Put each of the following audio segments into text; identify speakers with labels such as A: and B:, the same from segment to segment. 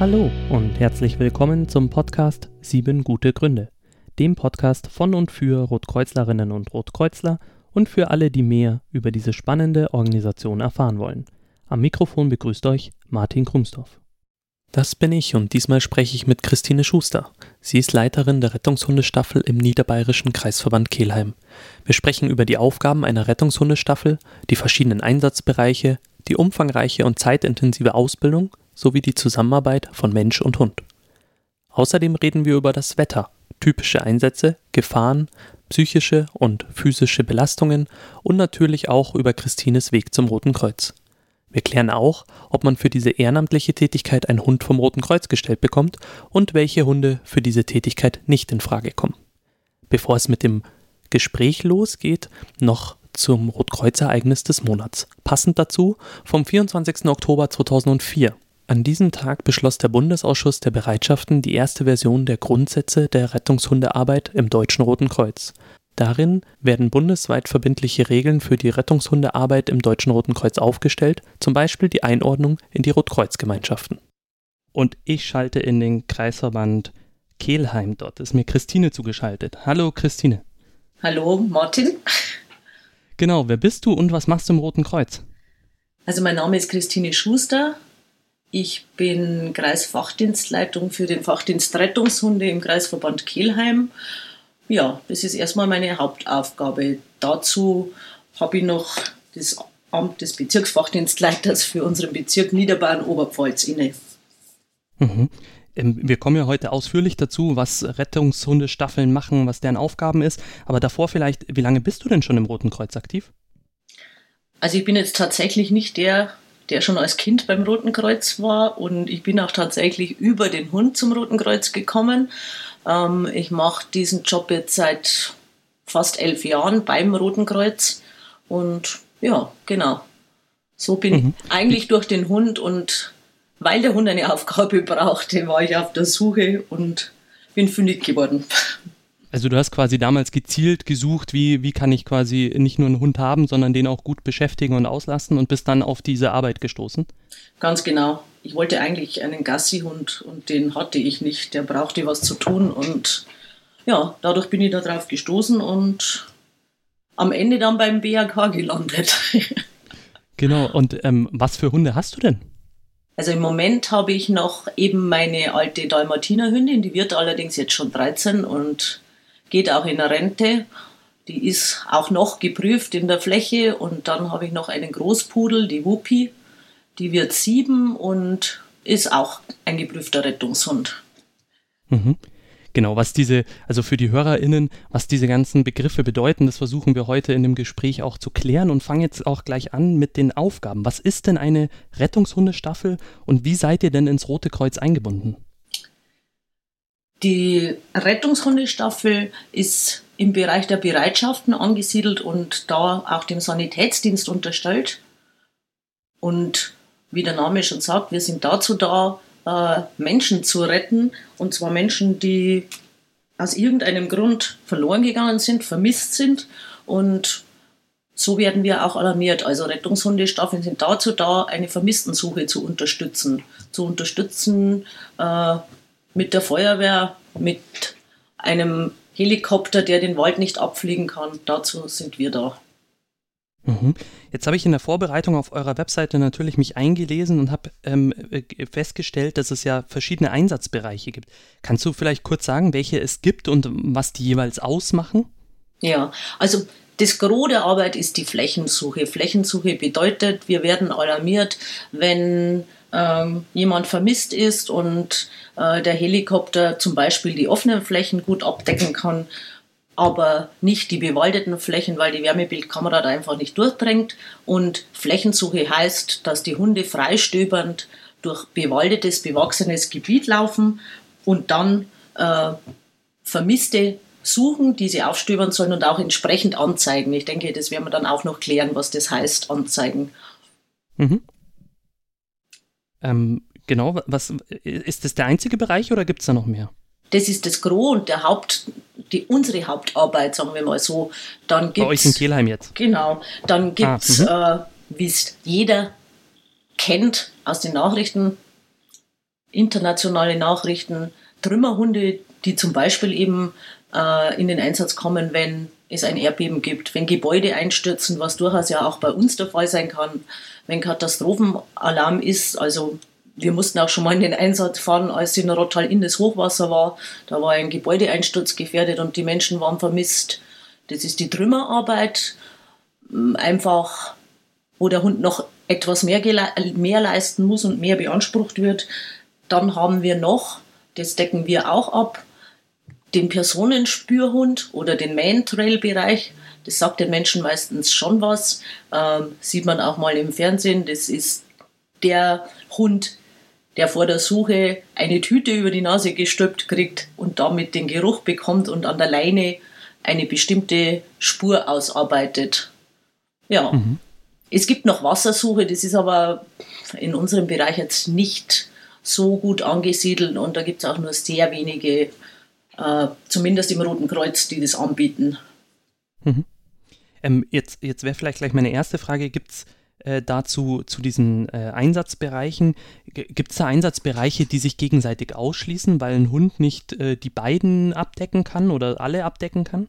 A: Hallo und herzlich willkommen zum Podcast Sieben gute Gründe, dem Podcast von und für Rotkreuzlerinnen und Rotkreuzler und für alle, die mehr über diese spannende Organisation erfahren wollen. Am Mikrofon begrüßt euch Martin Krumsdorf. Das bin ich und diesmal spreche ich mit Christine Schuster. Sie ist Leiterin der Rettungshundestaffel im Niederbayerischen Kreisverband Kelheim. Wir sprechen über die Aufgaben einer Rettungshundestaffel, die verschiedenen Einsatzbereiche, die umfangreiche und zeitintensive Ausbildung sowie die Zusammenarbeit von Mensch und Hund. Außerdem reden wir über das Wetter, typische Einsätze, Gefahren, psychische und physische Belastungen und natürlich auch über Christines Weg zum Roten Kreuz. Wir klären auch, ob man für diese ehrenamtliche Tätigkeit einen Hund vom Roten Kreuz gestellt bekommt und welche Hunde für diese Tätigkeit nicht in Frage kommen. Bevor es mit dem Gespräch losgeht, noch zum Rotkreuz-Ereignis des Monats. Passend dazu vom 24. Oktober 2004. An diesem Tag beschloss der Bundesausschuss der Bereitschaften die erste Version der Grundsätze der Rettungshundearbeit im Deutschen Roten Kreuz. Darin werden bundesweit verbindliche Regeln für die Rettungshundearbeit im Deutschen Roten Kreuz aufgestellt, zum Beispiel die Einordnung in die Rotkreuzgemeinschaften. Und ich schalte in den Kreisverband Kelheim. Dort ist mir Christine zugeschaltet. Hallo Christine.
B: Hallo Martin.
A: Genau, wer bist du und was machst du im Roten Kreuz?
B: Also mein Name ist Christine Schuster. Ich bin Kreisfachdienstleitung für den Fachdienst Rettungshunde im Kreisverband Kelheim. Ja, das ist erstmal meine Hauptaufgabe. Dazu habe ich noch das Amt des Bezirksfachdienstleiters für unseren Bezirk Niederbayern-Oberpfalz inne.
A: Mhm. Ähm, wir kommen ja heute ausführlich dazu, was Rettungshundestaffeln machen, was deren Aufgaben ist. Aber davor vielleicht, wie lange bist du denn schon im Roten Kreuz aktiv?
B: Also ich bin jetzt tatsächlich nicht der der schon als Kind beim Roten Kreuz war und ich bin auch tatsächlich über den Hund zum Roten Kreuz gekommen. Ähm, ich mache diesen Job jetzt seit fast elf Jahren beim Roten Kreuz und ja, genau. So bin mhm. ich eigentlich durch den Hund und weil der Hund eine Aufgabe brauchte, war ich auf der Suche und bin fündig geworden.
A: Also du hast quasi damals gezielt gesucht, wie, wie kann ich quasi nicht nur einen Hund haben, sondern den auch gut beschäftigen und auslassen und bist dann auf diese Arbeit gestoßen?
B: Ganz genau. Ich wollte eigentlich einen Gassi-Hund und den hatte ich nicht. Der brauchte was zu tun und ja, dadurch bin ich darauf gestoßen und am Ende dann beim BAK gelandet.
A: genau, und ähm, was für Hunde hast du denn?
B: Also im Moment habe ich noch eben meine alte Dalmatinerhündin, die wird allerdings jetzt schon 13 und geht auch in Rente. Die ist auch noch geprüft in der Fläche. Und dann habe ich noch einen Großpudel, die Wuppi. Die wird sieben und ist auch ein geprüfter Rettungshund.
A: Mhm. Genau, was diese, also für die HörerInnen, was diese ganzen Begriffe bedeuten, das versuchen wir heute in dem Gespräch auch zu klären und fangen jetzt auch gleich an mit den Aufgaben. Was ist denn eine Rettungshundestaffel und wie seid ihr denn ins Rote Kreuz eingebunden?
B: Die Rettungshundestaffel ist im Bereich der Bereitschaften angesiedelt und da auch dem Sanitätsdienst unterstellt. Und wie der Name schon sagt, wir sind dazu da, äh, Menschen zu retten. Und zwar Menschen, die aus irgendeinem Grund verloren gegangen sind, vermisst sind. Und so werden wir auch alarmiert. Also Rettungshundestaffeln sind dazu da, eine Vermisstensuche zu unterstützen. Zu unterstützen, äh, mit der Feuerwehr, mit einem Helikopter, der den Wald nicht abfliegen kann. Dazu sind wir da.
A: Mhm. Jetzt habe ich in der Vorbereitung auf eurer Webseite natürlich mich eingelesen und habe ähm, äh, festgestellt, dass es ja verschiedene Einsatzbereiche gibt. Kannst du vielleicht kurz sagen, welche es gibt und was die jeweils ausmachen?
B: Ja, also das Gros der Arbeit ist die Flächensuche. Flächensuche bedeutet, wir werden alarmiert, wenn ähm, jemand vermisst ist und äh, der Helikopter zum Beispiel die offenen Flächen gut abdecken kann, aber nicht die bewaldeten Flächen, weil die Wärmebildkamera da einfach nicht durchdringt. Und Flächensuche heißt, dass die Hunde freistöbernd durch bewaldetes, bewachsenes Gebiet laufen und dann äh, Vermisste suchen, die sie aufstöbern sollen und auch entsprechend anzeigen. Ich denke, das werden wir dann auch noch klären, was das heißt, anzeigen. Mhm.
A: Ähm, genau, was ist das der einzige Bereich oder gibt es da noch mehr?
B: Das ist das Gros und der Haupt, die, unsere Hauptarbeit, sagen wir mal so. Dann gibt's,
A: Bei euch in Kelheim jetzt?
B: Genau. Dann gibt es, ah, mhm. äh, wie es jeder kennt aus den Nachrichten, internationale Nachrichten, Trümmerhunde, die zum Beispiel eben äh, in den Einsatz kommen, wenn es ein Erdbeben gibt, wenn Gebäude einstürzen, was durchaus ja auch bei uns der Fall sein kann, wenn Katastrophenalarm ist. Also wir mussten auch schon mal in den Einsatz fahren, als in Rottal in das Hochwasser war. Da war ein Gebäudeeinsturz gefährdet und die Menschen waren vermisst. Das ist die Trümmerarbeit. Einfach, wo der Hund noch etwas mehr, mehr leisten muss und mehr beansprucht wird. Dann haben wir noch, das decken wir auch ab, den Personenspürhund oder den Man-Trail-Bereich. Das sagt den Menschen meistens schon was. Ähm, sieht man auch mal im Fernsehen. Das ist der Hund, der vor der Suche eine Tüte über die Nase gestülpt kriegt und damit den Geruch bekommt und an der Leine eine bestimmte Spur ausarbeitet. Ja. Mhm. Es gibt noch Wassersuche, das ist aber in unserem Bereich jetzt nicht so gut angesiedelt und da gibt es auch nur sehr wenige, äh, zumindest im Roten Kreuz, die das anbieten.
A: Mhm. Ähm, jetzt jetzt wäre vielleicht gleich meine erste Frage, gibt es äh, dazu zu diesen äh, Einsatzbereichen, gibt es da Einsatzbereiche, die sich gegenseitig ausschließen, weil ein Hund nicht äh, die beiden abdecken kann oder alle abdecken kann?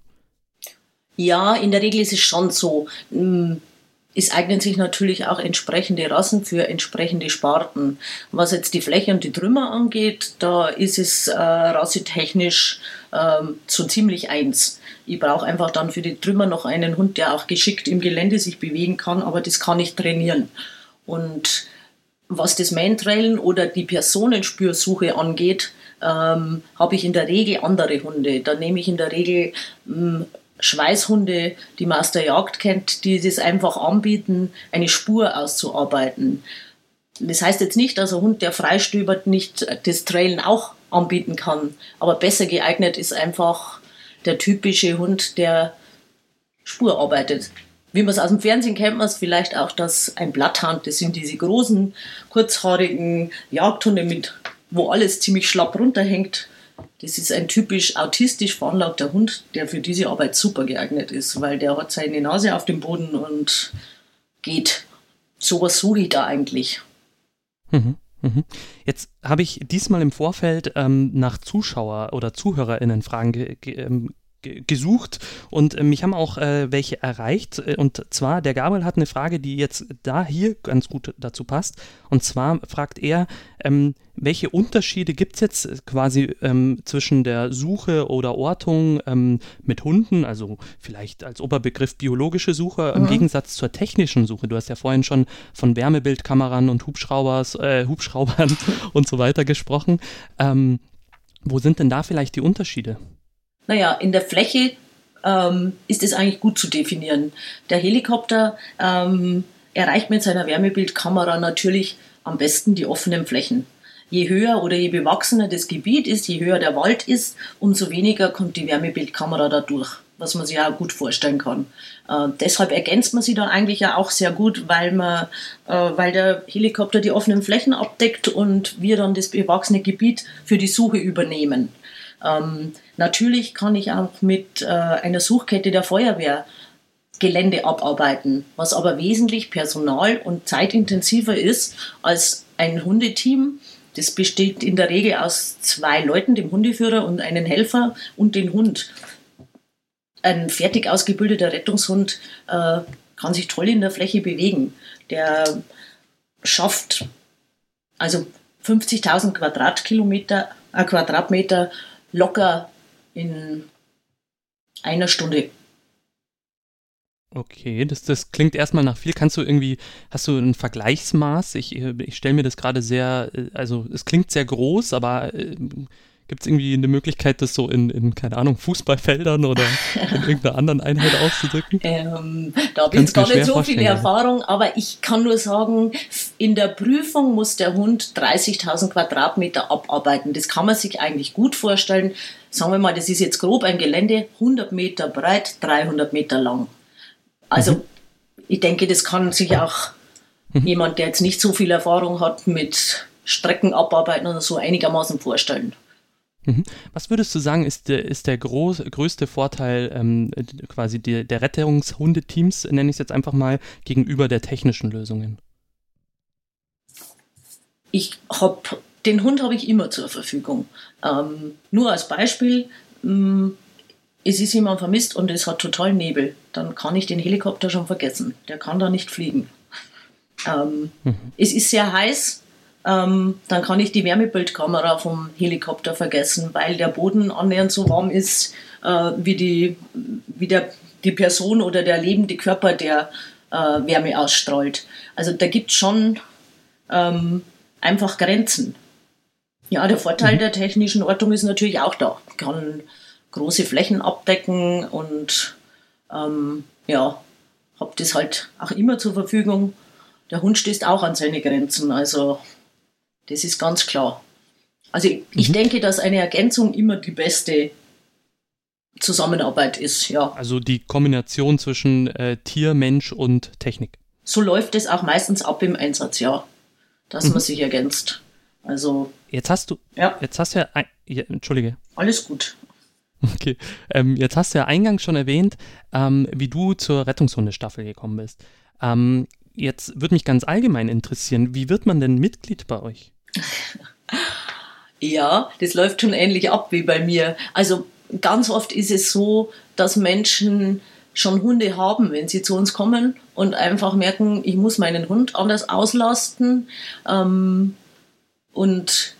B: Ja, in der Regel ist es schon so. Hm, es eignen sich natürlich auch entsprechende Rassen für entsprechende Sparten. Was jetzt die Fläche und die Trümmer angeht, da ist es äh, rassetechnisch ähm, so ziemlich eins. Ich brauche einfach dann für die Trümmer noch einen Hund, der auch geschickt im Gelände sich bewegen kann, aber das kann ich trainieren. Und was das Mantrailen oder die Personenspürsuche angeht, ähm, habe ich in der Regel andere Hunde. Da nehme ich in der Regel mh, hm, Schweißhunde, die man aus der Jagd kennt, die das einfach anbieten, eine Spur auszuarbeiten. Das heißt jetzt nicht, dass ein Hund, der freistöbert, nicht das Trailen auch anbieten kann. Aber besser geeignet ist einfach der typische Hund, der Spur arbeitet. Wie man es aus dem Fernsehen kennt, man es vielleicht auch, dass ein Blatthand, das sind diese großen, kurzhaarigen Jagdhunde, mit, wo alles ziemlich schlapp runterhängt. Das ist ein typisch autistisch veranlagter Hund, der für diese Arbeit super geeignet ist, weil der hat seine Nase auf dem Boden und geht. Sowas suche ich da eigentlich.
A: Mhm. Jetzt habe ich diesmal im Vorfeld ähm, nach Zuschauer- oder ZuhörerInnen-Fragen ge ge ähm, gesucht und äh, mich haben auch äh, welche erreicht. Äh, und zwar, der Gabriel hat eine Frage, die jetzt da hier ganz gut dazu passt. Und zwar fragt er, ähm, welche Unterschiede gibt es jetzt quasi ähm, zwischen der Suche oder Ortung ähm, mit Hunden, also vielleicht als Oberbegriff biologische Suche, mhm. im Gegensatz zur technischen Suche? Du hast ja vorhin schon von Wärmebildkameran und Hubschraubers, äh, Hubschraubern und so weiter gesprochen. Ähm, wo sind denn da vielleicht die Unterschiede?
B: Naja, in der Fläche ähm, ist es eigentlich gut zu definieren. Der Helikopter ähm, erreicht mit seiner Wärmebildkamera natürlich am besten die offenen Flächen. Je höher oder je bewachsener das Gebiet ist, je höher der Wald ist, umso weniger kommt die Wärmebildkamera da durch, was man sich ja gut vorstellen kann. Äh, deshalb ergänzt man sie da eigentlich ja auch sehr gut, weil, man, äh, weil der Helikopter die offenen Flächen abdeckt und wir dann das bewachsene Gebiet für die Suche übernehmen. Ähm, natürlich kann ich auch mit äh, einer Suchkette der Feuerwehr Gelände abarbeiten, was aber wesentlich personal- und zeitintensiver ist als ein Hundeteam. Das besteht in der Regel aus zwei Leuten, dem Hundeführer und einem Helfer und dem Hund. Ein fertig ausgebildeter Rettungshund äh, kann sich toll in der Fläche bewegen. Der schafft also 50.000 Quadratkilometer, äh, Quadratmeter locker in einer Stunde.
A: Okay, das, das klingt erstmal nach viel. Kannst du irgendwie, hast du ein Vergleichsmaß? Ich, ich stelle mir das gerade sehr, äh, also es klingt sehr groß, aber äh, Gibt es irgendwie eine Möglichkeit, das so in, in, keine Ahnung, Fußballfeldern oder in irgendeiner anderen Einheit auszudrücken?
B: Ähm, da habe ich jetzt gar nicht so viel Erfahrung, aber ich kann nur sagen, in der Prüfung muss der Hund 30.000 Quadratmeter abarbeiten. Das kann man sich eigentlich gut vorstellen. Sagen wir mal, das ist jetzt grob ein Gelände, 100 Meter breit, 300 Meter lang. Also mhm. ich denke, das kann sich auch mhm. jemand, der jetzt nicht so viel Erfahrung hat mit Strecken abarbeiten oder so, einigermaßen vorstellen.
A: Mhm. Was würdest du sagen, ist der, ist der groß, größte Vorteil ähm, quasi der, der Rettungshundeteams, nenne ich es jetzt einfach mal, gegenüber der technischen Lösungen?
B: Ich habe den Hund habe ich immer zur Verfügung. Ähm, nur als Beispiel, mh, mm, es ist jemand vermisst und es hat total Nebel, dann kann ich den Helikopter schon vergessen. Der kann da nicht fliegen. Ähm, mhm. Es ist sehr heiß, ähm, dann kann ich die Wärmebildkamera vom Helikopter vergessen, weil der Boden annähernd so warm ist äh, wie, die, wie der, die Person oder der lebende Körper, der äh, Wärme ausstrahlt. Also da gibt es schon ähm, einfach Grenzen. Ja, der Vorteil mhm. der technischen Ortung ist natürlich auch da. Ich kann große Flächen abdecken und ähm, ja, habe das halt auch immer zur Verfügung. Der Hund stößt auch an seine Grenzen. Also das ist ganz klar. Also ich, ich mhm. denke, dass eine Ergänzung immer die beste Zusammenarbeit ist, ja.
A: Also die Kombination zwischen äh, Tier, Mensch und Technik.
B: So läuft es auch meistens ab im Einsatz, ja. Dass mhm. man sich ergänzt. Also.
A: Jetzt hast du. Ja. Jetzt hast du ja. Ein, ja Entschuldige.
B: Alles gut.
A: Okay. Ähm, jetzt hast du ja eingangs schon erwähnt, ähm, wie du zur Rettungshundestaffel gekommen bist. Ähm, jetzt würde mich ganz allgemein interessieren, wie wird man denn Mitglied bei euch?
B: Ja, das läuft schon ähnlich ab wie bei mir. Also ganz oft ist es so, dass Menschen schon Hunde haben, wenn sie zu uns kommen und einfach merken, ich muss meinen Hund anders auslasten ähm, und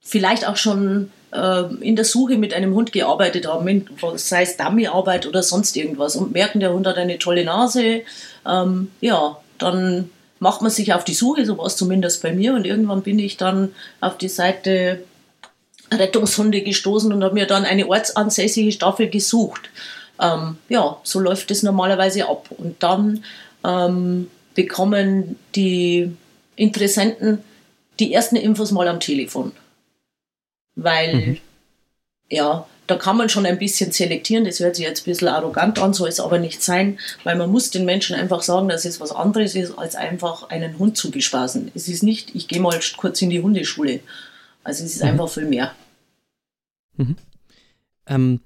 B: vielleicht auch schon äh, in der Suche mit einem Hund gearbeitet haben, sei es Dummyarbeit oder sonst irgendwas und merken, der Hund hat eine tolle Nase, ähm, ja, dann macht man sich auf die Suche, so war es zumindest bei mir. Und irgendwann bin ich dann auf die Seite Rettungshunde gestoßen und habe mir dann eine ortsansässige Staffel gesucht. Ähm, ja, so läuft es normalerweise ab. Und dann ähm, bekommen die Interessenten die ersten Infos mal am Telefon. Weil, mhm. ja, da kann man schon ein bisschen selektieren. Das hört sich jetzt ein bisschen arrogant an, soll es aber nicht sein, weil man muss den Menschen einfach sagen, dass es was anderes ist, als einfach einen Hund zu bespaßen. Es ist nicht, ich gehe mal kurz in die Hundeschule. Also es ist mhm. einfach viel mehr.
A: Mhm. Ähm,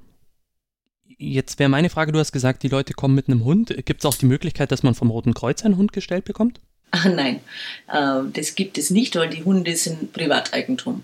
A: jetzt wäre meine Frage, du hast gesagt, die Leute kommen mit einem Hund. Gibt es auch die Möglichkeit, dass man vom Roten Kreuz einen Hund gestellt bekommt?
B: Ah, nein, äh, das gibt es nicht, weil die Hunde sind Privateigentum.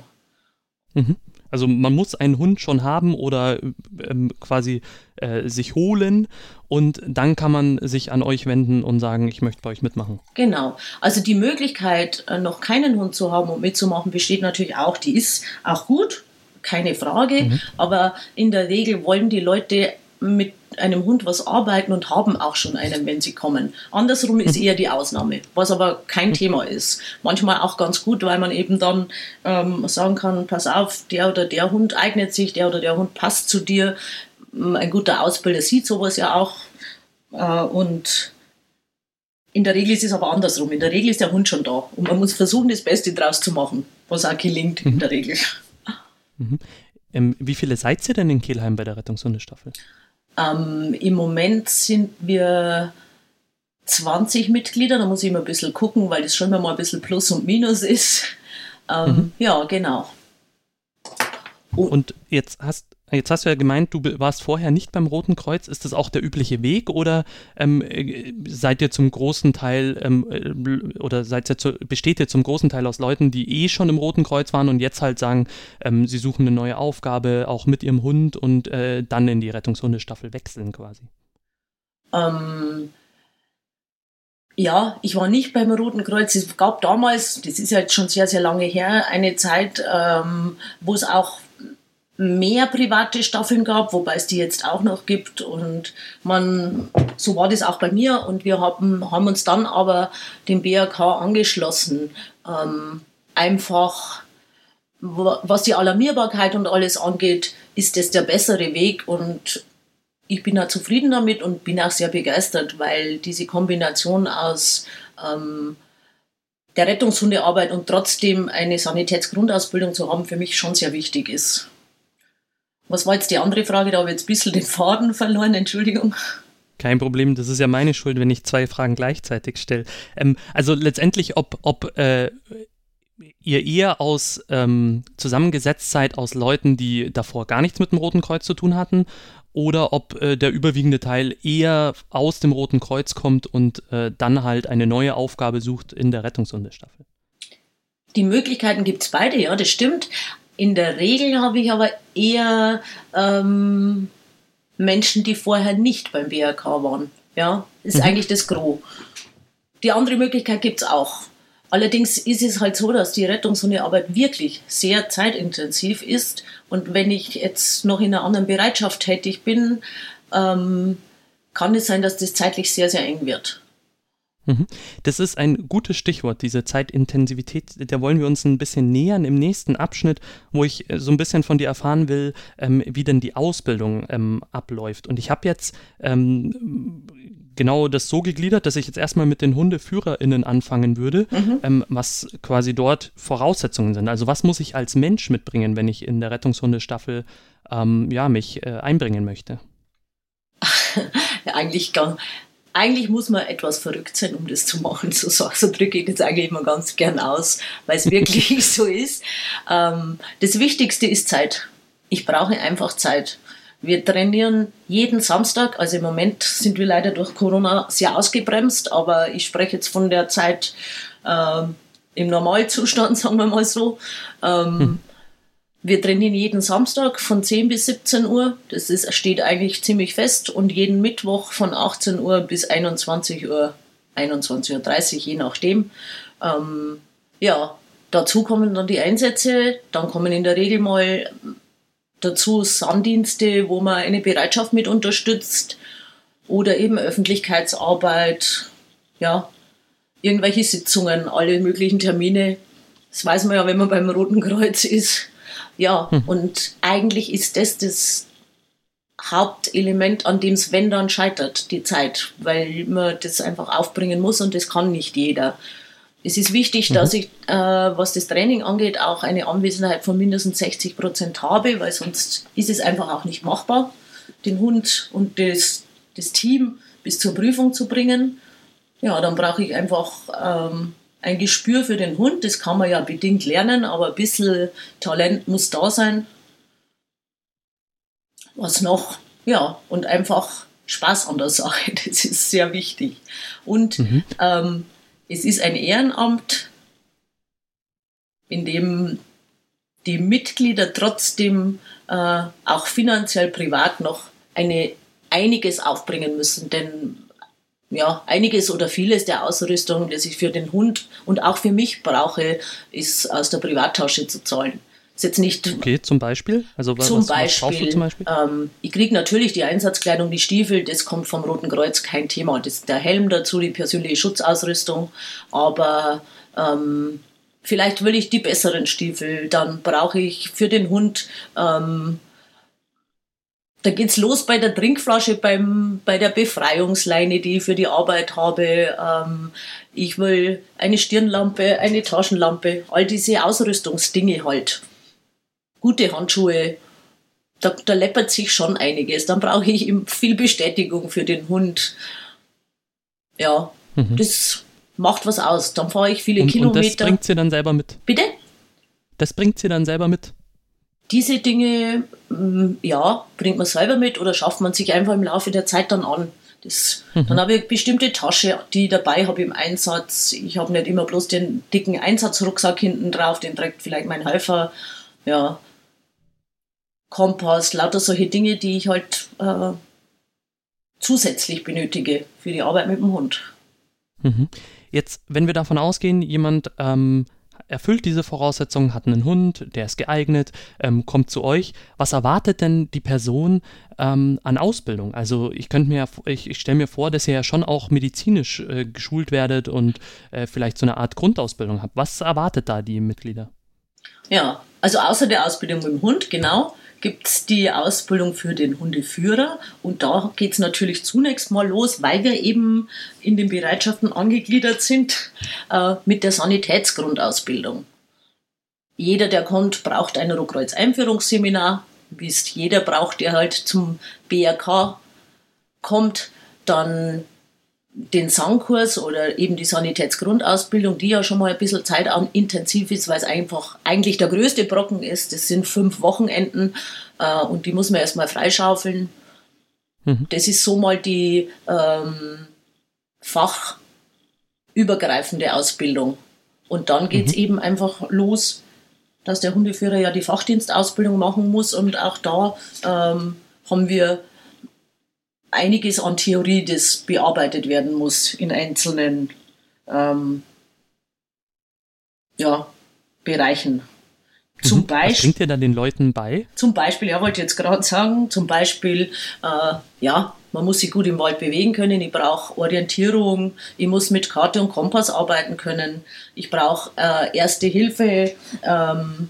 A: Mhm. Also man muss einen Hund schon haben oder ähm, quasi äh, sich holen und dann kann man sich an euch wenden und sagen, ich möchte bei euch mitmachen.
B: Genau. Also die Möglichkeit, äh, noch keinen Hund zu haben und mitzumachen, besteht natürlich auch. Die ist auch gut, keine Frage. Mhm. Aber in der Regel wollen die Leute mit einem Hund was arbeiten und haben auch schon einen, wenn sie kommen. Andersrum ist mhm. eher die Ausnahme, was aber kein mhm. Thema ist. Manchmal auch ganz gut, weil man eben dann ähm, sagen kann, pass auf, der oder der Hund eignet sich, der oder der Hund passt zu dir. Ähm, ein guter Ausbilder sieht sowas ja auch. Äh, und in der Regel ist es aber andersrum. In der Regel ist der Hund schon da. Und man muss versuchen, das Beste draus zu machen, was auch gelingt mhm. in der Regel.
A: Mhm. Ähm, wie viele seid ihr denn in Kelheim bei der Rettungshundestaffel?
B: Ähm, Im Moment sind wir 20 Mitglieder, da muss ich immer ein bisschen gucken, weil das schon mal ein bisschen Plus und Minus ist. Ähm, mhm. Ja, genau.
A: Und, und jetzt hast Jetzt hast du ja gemeint, du warst vorher nicht beim Roten Kreuz. Ist das auch der übliche Weg oder ähm, äh, seid ihr zum großen Teil ähm, äh, oder seid ihr zu, besteht ihr zum großen Teil aus Leuten, die eh schon im Roten Kreuz waren und jetzt halt sagen, ähm, sie suchen eine neue Aufgabe, auch mit ihrem Hund und äh, dann in die Rettungshundestaffel wechseln quasi?
B: Ähm, ja, ich war nicht beim Roten Kreuz. Es gab damals, das ist ja jetzt schon sehr, sehr lange her, eine Zeit, ähm, wo es auch mehr private Staffeln gab, wobei es die jetzt auch noch gibt. Und man, so war das auch bei mir. Und wir haben, haben uns dann aber dem BRK angeschlossen. Ähm, einfach, was die Alarmierbarkeit und alles angeht, ist das der bessere Weg. Und ich bin auch zufrieden damit und bin auch sehr begeistert, weil diese Kombination aus ähm, der Rettungshundearbeit und trotzdem eine Sanitätsgrundausbildung zu haben, für mich schon sehr wichtig ist. Was war jetzt die andere Frage? Da habe ich jetzt ein bisschen den Faden verloren, Entschuldigung.
A: Kein Problem, das ist ja meine Schuld, wenn ich zwei Fragen gleichzeitig stelle. Ähm, also letztendlich, ob, ob äh, ihr eher aus ähm, zusammengesetzt seid aus Leuten, die davor gar nichts mit dem Roten Kreuz zu tun hatten, oder ob äh, der überwiegende Teil eher aus dem Roten Kreuz kommt und äh, dann halt eine neue Aufgabe sucht in der Rettungshundestaffel.
B: Die Möglichkeiten gibt es beide, ja, das stimmt. In der Regel habe ich aber eher ähm, Menschen, die vorher nicht beim BRK waren. Ja, ist mhm. eigentlich das Gros. Die andere Möglichkeit gibt es auch. Allerdings ist es halt so, dass die Rettungshundearbeit wirklich sehr zeitintensiv ist. Und wenn ich jetzt noch in einer anderen Bereitschaft tätig bin, ähm, kann es sein, dass das zeitlich sehr, sehr eng wird.
A: Mhm. Das ist ein gutes Stichwort, diese Zeitintensivität. Der wollen wir uns ein bisschen nähern im nächsten Abschnitt, wo ich äh, so ein bisschen von dir erfahren will, ähm, wie denn die Ausbildung ähm, abläuft. Und ich habe jetzt ähm, genau das so gegliedert, dass ich jetzt erstmal mit den HundeführerInnen anfangen würde, mhm. ähm, was quasi dort Voraussetzungen sind. Also was muss ich als Mensch mitbringen, wenn ich in der Rettungshundestaffel ähm, ja, mich äh, einbringen möchte?
B: eigentlich gar, eigentlich muss man etwas verrückt sein, um das zu machen. So, so, drücke ich das eigentlich immer ganz gern aus, weil es wirklich so ist. Ähm, das Wichtigste ist Zeit. Ich brauche einfach Zeit. Wir trainieren jeden Samstag, also im Moment sind wir leider durch Corona sehr ausgebremst, aber ich spreche jetzt von der Zeit äh, im Normalzustand, sagen wir mal so. Ähm, hm. Wir trainieren jeden Samstag von 10 bis 17 Uhr. Das ist, steht eigentlich ziemlich fest. Und jeden Mittwoch von 18 Uhr bis 21 Uhr, 21.30 Uhr, je nachdem. Ähm, ja, dazu kommen dann die Einsätze. Dann kommen in der Regel mal dazu Sanddienste, wo man eine Bereitschaft mit unterstützt oder eben Öffentlichkeitsarbeit, ja, irgendwelche Sitzungen, alle möglichen Termine. Das weiß man ja, wenn man beim Roten Kreuz ist. Ja, hm. und eigentlich ist das das Hauptelement, an dem es wenn dann scheitert, die Zeit, weil man das einfach aufbringen muss und das kann nicht jeder. Es ist wichtig, mhm. dass ich, äh, was das Training angeht, auch eine Anwesenheit von mindestens 60 Prozent habe, weil sonst ist es einfach auch nicht machbar, den Hund und das, das Team bis zur Prüfung zu bringen. Ja, dann brauche ich einfach ähm, ein Gespür für den Hund. Das kann man ja bedingt lernen, aber ein bisschen Talent muss da sein. Was noch? Ja, und einfach Spaß an der Sache, das ist sehr wichtig. Und mhm. ähm, es ist ein Ehrenamt, in dem die Mitglieder trotzdem äh, auch finanziell privat noch eine, einiges aufbringen müssen, denn ja, einiges oder vieles der Ausrüstung, das ich für den Hund und auch für mich brauche, ist aus der Privattasche zu zahlen.
A: Ist jetzt nicht. Okay, zum Beispiel?
B: Also was, zum Beispiel, was zum Beispiel? Ähm, ich kriege natürlich die Einsatzkleidung, die Stiefel, das kommt vom Roten Kreuz, kein Thema. Das, der Helm dazu, die persönliche Schutzausrüstung. Aber ähm, vielleicht will ich die besseren Stiefel. Dann brauche ich für den Hund. Ähm, da geht's los bei der Trinkflasche, beim, bei der Befreiungsleine, die ich für die Arbeit habe. Ähm, ich will eine Stirnlampe, eine Taschenlampe, all diese Ausrüstungsdinge halt gute Handschuhe. Da, da läppert sich schon einiges. Dann brauche ich viel Bestätigung für den Hund. Ja, mhm. das macht was aus. Dann fahre ich viele
A: und,
B: Kilometer. Und
A: das bringt sie dann selber mit.
B: Bitte?
A: Das bringt sie dann selber mit.
B: Diese Dinge, mm, ja, bringt man selber mit oder schafft man sich einfach im Laufe der Zeit dann an. Das, mhm. Dann habe ich eine bestimmte Tasche, die ich dabei habe im Einsatz. Ich habe nicht immer bloß den dicken Einsatzrucksack hinten drauf, den trägt vielleicht mein Helfer. Ja, Kompass, lauter solche Dinge, die ich halt äh, zusätzlich benötige für die Arbeit mit dem Hund.
A: Mhm. Jetzt, wenn wir davon ausgehen, jemand ähm, erfüllt diese Voraussetzungen, hat einen Hund, der ist geeignet, ähm, kommt zu euch. Was erwartet denn die Person ähm, an Ausbildung? Also ich könnte mir, ich, ich stelle mir vor, dass ihr ja schon auch medizinisch äh, geschult werdet und äh, vielleicht so eine Art Grundausbildung habt. Was erwartet da die Mitglieder?
B: Ja, also außer der Ausbildung mit dem Hund, genau, gibt es die Ausbildung für den Hundeführer. Und da geht es natürlich zunächst mal los, weil wir eben in den Bereitschaften angegliedert sind äh, mit der Sanitätsgrundausbildung. Jeder, der kommt, braucht ein Rohkreuz-Einführungsseminar. Wie es jeder braucht, der halt zum BRK kommt, dann den Sangkurs oder eben die Sanitätsgrundausbildung, die ja schon mal ein bisschen zeitintensiv ist, weil es einfach eigentlich der größte Brocken ist. Das sind fünf Wochenenden äh, und die muss man erstmal freischaufeln. Mhm. Das ist so mal die ähm, fachübergreifende Ausbildung. Und dann geht es mhm. eben einfach los, dass der Hundeführer ja die Fachdienstausbildung machen muss und auch da ähm, haben wir einiges an Theorie, das bearbeitet werden muss in einzelnen ähm, ja, Bereichen.
A: Zum mhm. Beispiel. Was bringt ihr dann den Leuten bei?
B: Zum Beispiel, ja, wollte ich jetzt gerade sagen, zum Beispiel, äh, ja, man muss sich gut im Wald bewegen können. Ich brauche Orientierung. Ich muss mit Karte und Kompass arbeiten können. Ich brauche äh, erste Hilfe ähm,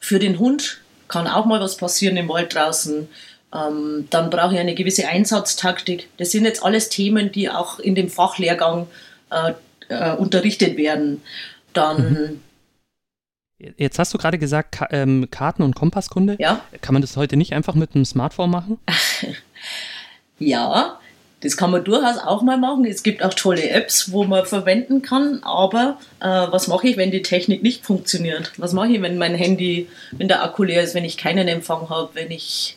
B: für den Hund. Kann auch mal was passieren im Wald draußen. Ähm, dann brauche ich eine gewisse Einsatztaktik. Das sind jetzt alles Themen, die auch in dem Fachlehrgang äh, äh, unterrichtet werden. Dann. Mhm.
A: Jetzt hast du gerade gesagt, Ka ähm, Karten- und Kompasskunde.
B: Ja.
A: Kann man das heute nicht einfach mit einem Smartphone machen?
B: ja, das kann man durchaus auch mal machen. Es gibt auch tolle Apps, wo man verwenden kann. Aber äh, was mache ich, wenn die Technik nicht funktioniert? Was mache ich, wenn mein Handy, wenn der Akku leer ist, wenn ich keinen Empfang habe, wenn ich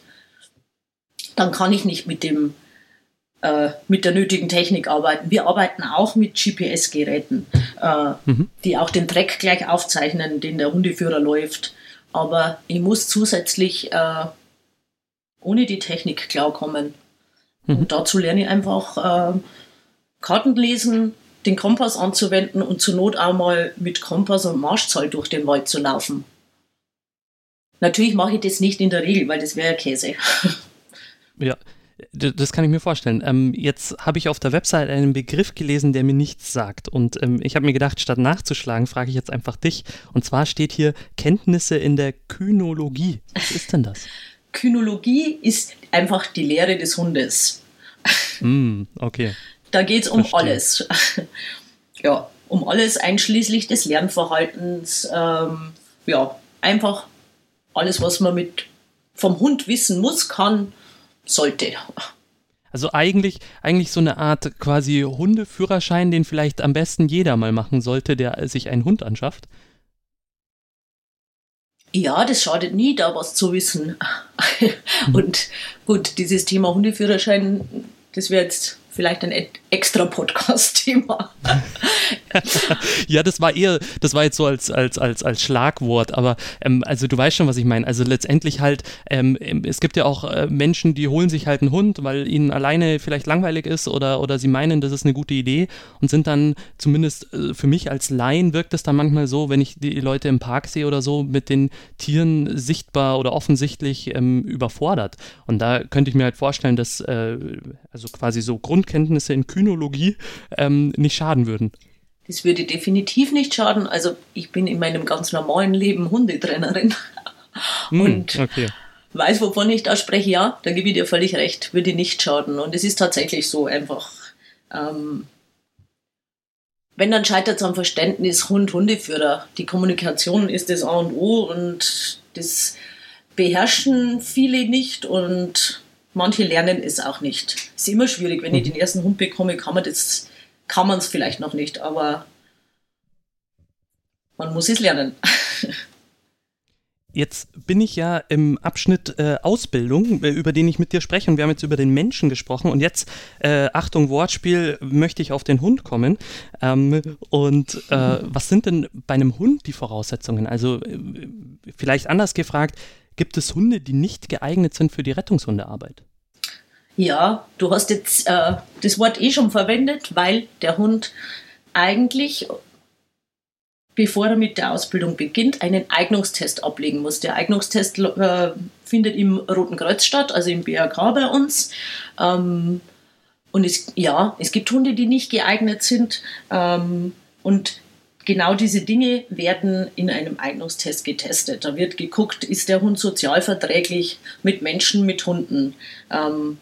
B: dann kann ich nicht mit dem äh, mit der nötigen Technik arbeiten. Wir arbeiten auch mit GPS-Geräten, äh, mhm. die auch den Track gleich aufzeichnen, den der Hundeführer läuft. Aber ich muss zusätzlich äh, ohne die Technik klarkommen. Mhm. Und dazu lerne ich einfach äh, Karten lesen, den Kompass anzuwenden und zur Not auch mal mit Kompass und Marschzahl durch den Wald zu laufen. Natürlich mache ich das nicht in der Regel, weil das wäre ja Käse.
A: Ja, das kann ich mir vorstellen. Ähm, jetzt habe ich auf der Website einen Begriff gelesen, der mir nichts sagt. Und ähm, ich habe mir gedacht, statt nachzuschlagen, frage ich jetzt einfach dich. Und zwar steht hier Kenntnisse in der Kynologie. Was ist denn das?
B: Kynologie ist einfach die Lehre des Hundes.
A: Mm, okay.
B: Da geht es um Verstehe. alles. ja, um alles einschließlich des Lernverhaltens. Ähm, ja, einfach alles, was man mit vom Hund wissen muss, kann sollte.
A: Also eigentlich, eigentlich so eine Art quasi Hundeführerschein, den vielleicht am besten jeder mal machen sollte, der sich einen Hund anschafft.
B: Ja, das schadet nie, da was zu wissen. Und gut, dieses Thema Hundeführerschein, das wäre jetzt vielleicht ein extra Podcast-Thema.
A: ja, das war eher, das war jetzt so als, als, als, als Schlagwort, aber ähm, also du weißt schon, was ich meine. Also letztendlich halt, ähm, es gibt ja auch äh, Menschen, die holen sich halt einen Hund, weil ihnen alleine vielleicht langweilig ist oder, oder sie meinen, das ist eine gute Idee und sind dann zumindest äh, für mich als Laien wirkt es dann manchmal so, wenn ich die Leute im Park sehe oder so, mit den Tieren sichtbar oder offensichtlich ähm, überfordert. Und da könnte ich mir halt vorstellen, dass äh, also quasi so Grund Grundkenntnisse in Kynologie ähm, nicht schaden würden.
B: Das würde definitiv nicht schaden. Also ich bin in meinem ganz normalen Leben Hundetrainerin hm, und okay. weiß, wovon ich da spreche. Ja, da gebe ich dir völlig recht, würde nicht schaden. Und es ist tatsächlich so einfach. Ähm, wenn dann scheitert es am Verständnis Hund-Hundeführer. Die Kommunikation ist das A und O und das beherrschen viele nicht und Manche lernen es auch nicht. Ist immer schwierig, wenn ich mhm. den ersten Hund bekomme, kann man das, kann man es vielleicht noch nicht, aber man muss es lernen.
A: Jetzt bin ich ja im Abschnitt äh, Ausbildung, äh, über den ich mit dir spreche, und wir haben jetzt über den Menschen gesprochen. Und jetzt, äh, Achtung, Wortspiel, möchte ich auf den Hund kommen. Ähm, und äh, was sind denn bei einem Hund die Voraussetzungen? Also, äh, vielleicht anders gefragt, Gibt es Hunde, die nicht geeignet sind für die Rettungshundearbeit?
B: Ja, du hast jetzt äh, das Wort eh schon verwendet, weil der Hund eigentlich, bevor er mit der Ausbildung beginnt, einen Eignungstest ablegen muss. Der Eignungstest äh, findet im Roten Kreuz statt, also im BRK bei uns. Ähm, und es, ja, es gibt Hunde, die nicht geeignet sind. Ähm, und genau diese Dinge werden in einem Eignungstest getestet. Da wird geguckt, ist der Hund sozialverträglich mit Menschen, mit Hunden. Ähm,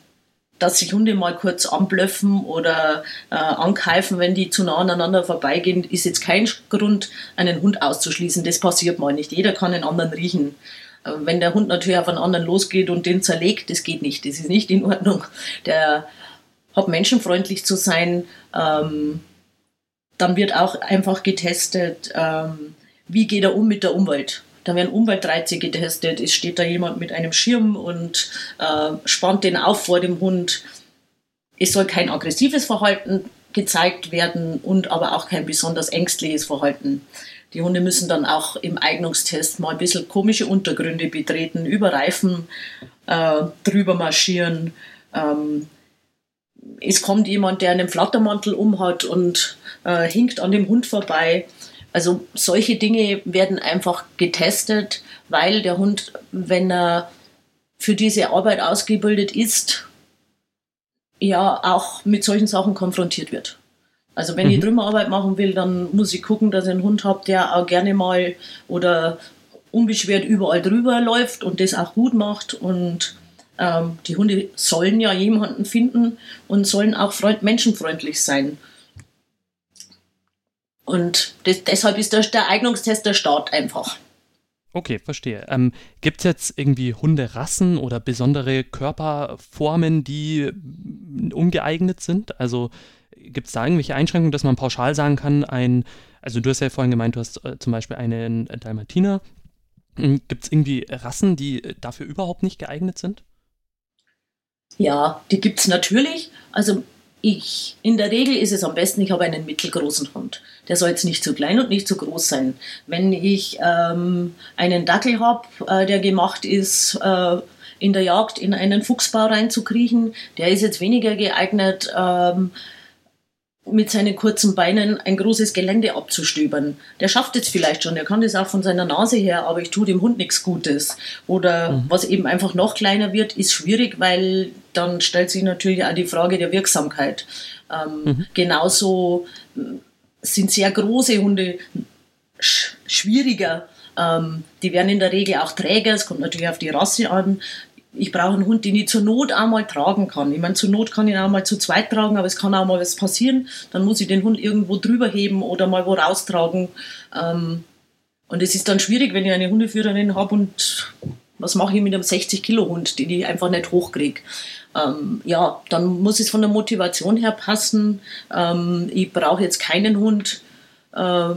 B: dass sich Hunde mal kurz anblöffen oder äh, ankeifen, wenn die zu nah aneinander vorbeigehen, ist jetzt kein Grund, einen Hund auszuschließen. Das passiert mal nicht. Jeder kann den anderen riechen. Äh, wenn der Hund natürlich auf einen anderen losgeht und den zerlegt, das geht nicht. Das ist nicht in Ordnung. Der habe, menschenfreundlich zu sein. Ähm, dann wird auch einfach getestet, ähm, wie geht er um mit der Umwelt. Da werden Umweltreize getestet. Es steht da jemand mit einem Schirm und äh, spannt den auf vor dem Hund. Es soll kein aggressives Verhalten gezeigt werden und aber auch kein besonders ängstliches Verhalten. Die Hunde müssen dann auch im Eignungstest mal ein bisschen komische Untergründe betreten, über Reifen äh, drüber marschieren. Ähm, es kommt jemand, der einen Flattermantel umhat und äh, hinkt an dem Hund vorbei. Also solche Dinge werden einfach getestet, weil der Hund, wenn er für diese Arbeit ausgebildet ist, ja auch mit solchen Sachen konfrontiert wird. Also wenn mhm. ich Trümmerarbeit machen will, dann muss ich gucken, dass ich einen Hund habe, der auch gerne mal oder unbeschwert überall drüber läuft und das auch gut macht. Und ähm, die Hunde sollen ja jemanden finden und sollen auch freund menschenfreundlich sein. Und das, deshalb ist der, der Eignungstest der Start einfach.
A: Okay, verstehe. Ähm, Gibt es jetzt irgendwie Hunderassen oder besondere Körperformen, die ungeeignet sind? Also gibt es da irgendwelche Einschränkungen, dass man pauschal sagen kann, ein, also du hast ja vorhin gemeint, du hast äh, zum Beispiel einen Dalmatiner. Hm, gibt es irgendwie Rassen, die äh, dafür überhaupt nicht geeignet sind?
B: Ja, die gibt es natürlich. Also ich, in der Regel ist es am besten, ich habe einen mittelgroßen Hund. Der soll jetzt nicht zu klein und nicht zu groß sein. Wenn ich ähm, einen Dackel habe, äh, der gemacht ist, äh, in der Jagd in einen Fuchsbau reinzukriechen, der ist jetzt weniger geeignet, ähm, mit seinen kurzen Beinen ein großes Gelände abzustöbern. Der schafft es vielleicht schon, der kann das auch von seiner Nase her, aber ich tue dem Hund nichts Gutes. Oder mhm. was eben einfach noch kleiner wird, ist schwierig, weil dann stellt sich natürlich auch die Frage der Wirksamkeit. Ähm, mhm. Genauso sind sehr große Hunde sch schwieriger. Ähm, die werden in der Regel auch träger, es kommt natürlich auf die Rasse an ich brauche einen Hund, den ich zur Not auch mal tragen kann. Ich meine, zur Not kann ich ihn auch mal zu zweit tragen, aber es kann auch mal was passieren. Dann muss ich den Hund irgendwo drüber heben oder mal wo raustragen. Ähm, und es ist dann schwierig, wenn ich eine Hundeführerin habe und was mache ich mit einem 60-Kilo-Hund, den ich einfach nicht hochkriege. Ähm, ja, dann muss es von der Motivation her passen. Ähm, ich brauche jetzt keinen Hund, äh,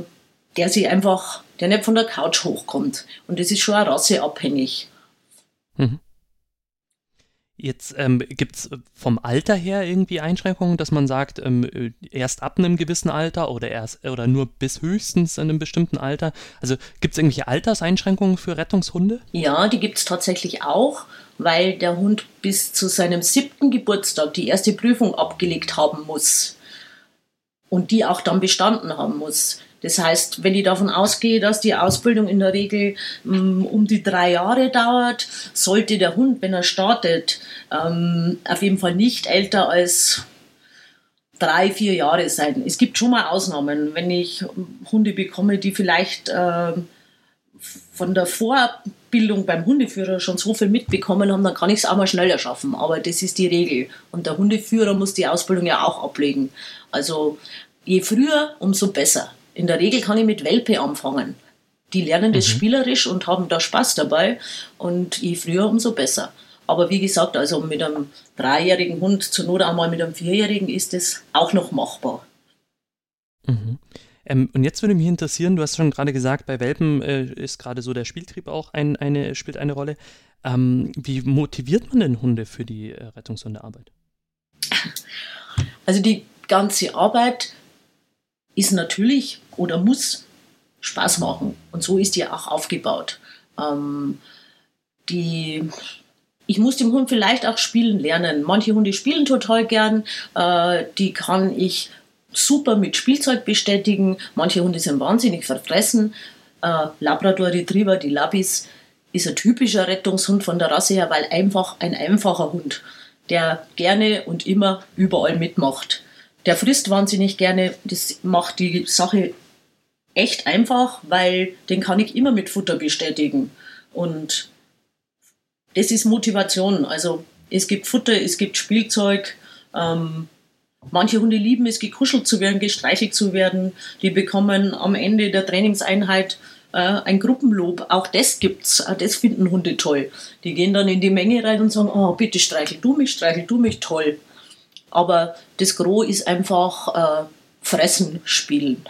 B: der sich einfach, der nicht von der Couch hochkommt. Und das ist schon rasseabhängig.
A: Jetzt ähm, gibt es vom Alter her irgendwie Einschränkungen, dass man sagt, ähm, äh, erst ab einem gewissen Alter oder erst oder nur bis höchstens in einem bestimmten Alter. Also gibt es irgendwelche Alterseinschränkungen für Rettungshunde?
B: Ja, die gibt es tatsächlich auch, weil der Hund bis zu seinem siebten Geburtstag die erste Prüfung abgelegt haben muss und die auch dann bestanden haben muss. Das heißt, wenn ich davon ausgehe, dass die Ausbildung in der Regel ähm, um die drei Jahre dauert, sollte der Hund, wenn er startet, ähm, auf jeden Fall nicht älter als drei, vier Jahre sein. Es gibt schon mal Ausnahmen, wenn ich Hunde bekomme, die vielleicht äh, von der Vorbildung beim Hundeführer schon so viel mitbekommen haben, dann kann ich es auch mal schneller schaffen. Aber das ist die Regel. Und der Hundeführer muss die Ausbildung ja auch ablegen. Also je früher, umso besser. In der Regel kann ich mit Welpe anfangen. Die lernen das mhm. spielerisch und haben da Spaß dabei. Und je früher, umso besser. Aber wie gesagt, also mit einem dreijährigen Hund, zur Not einmal mit einem vierjährigen, ist das auch noch machbar.
A: Mhm. Ähm, und jetzt würde mich interessieren, du hast schon gerade gesagt, bei Welpen äh, ist gerade so der Spieltrieb auch ein, eine, spielt eine Rolle. Ähm, wie motiviert man denn Hunde für die äh, Rettungshundearbeit?
B: Also die ganze Arbeit ist natürlich oder muss Spaß machen. Und so ist die auch aufgebaut. Ähm, die, ich muss dem Hund vielleicht auch spielen lernen. Manche Hunde spielen total gern. Äh, die kann ich super mit Spielzeug bestätigen. Manche Hunde sind wahnsinnig verfressen. Äh, Labrador Retriever, die Labis, ist ein typischer Rettungshund von der Rasse her, weil einfach ein einfacher Hund, der gerne und immer überall mitmacht. Der frisst wahnsinnig gerne. Das macht die Sache echt einfach, weil den kann ich immer mit Futter bestätigen. Und das ist Motivation. Also es gibt Futter, es gibt Spielzeug. Ähm, manche Hunde lieben es, gekuschelt zu werden, gestreichelt zu werden. Die bekommen am Ende der Trainingseinheit äh, ein Gruppenlob. Auch das gibt's. Auch das finden Hunde toll. Die gehen dann in die Menge rein und sagen, oh, bitte streichel du mich, streichel du mich, toll. Aber das Gros ist einfach äh, Fressen, Spielen.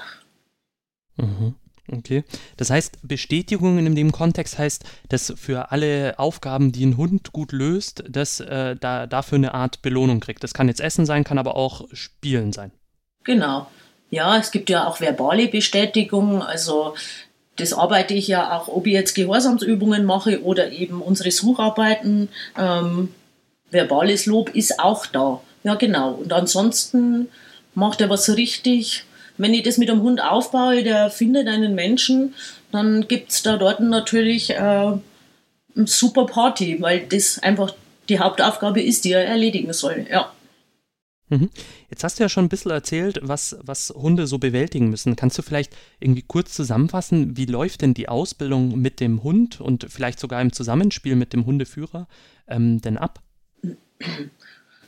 A: Mhm. Okay. Das heißt, Bestätigung in dem Kontext heißt, dass für alle Aufgaben, die ein Hund gut löst, dass äh, da dafür eine Art Belohnung kriegt. Das kann jetzt Essen sein, kann aber auch Spielen sein.
B: Genau. Ja, es gibt ja auch verbale Bestätigung. Also das arbeite ich ja auch, ob ich jetzt Gehorsamsübungen mache oder eben unsere Sucharbeiten. Ähm, verbales Lob ist auch da. Ja, genau. Und ansonsten macht er was richtig. Wenn ich das mit einem Hund aufbaue, der findet einen Menschen, dann gibt es da dort natürlich äh, eine super Party, weil das einfach die Hauptaufgabe ist, die er erledigen soll. Ja.
A: Mhm. Jetzt hast du ja schon ein bisschen erzählt, was, was Hunde so bewältigen müssen. Kannst du vielleicht irgendwie kurz zusammenfassen, wie läuft denn die Ausbildung mit dem Hund und vielleicht sogar im Zusammenspiel mit dem Hundeführer ähm, denn ab?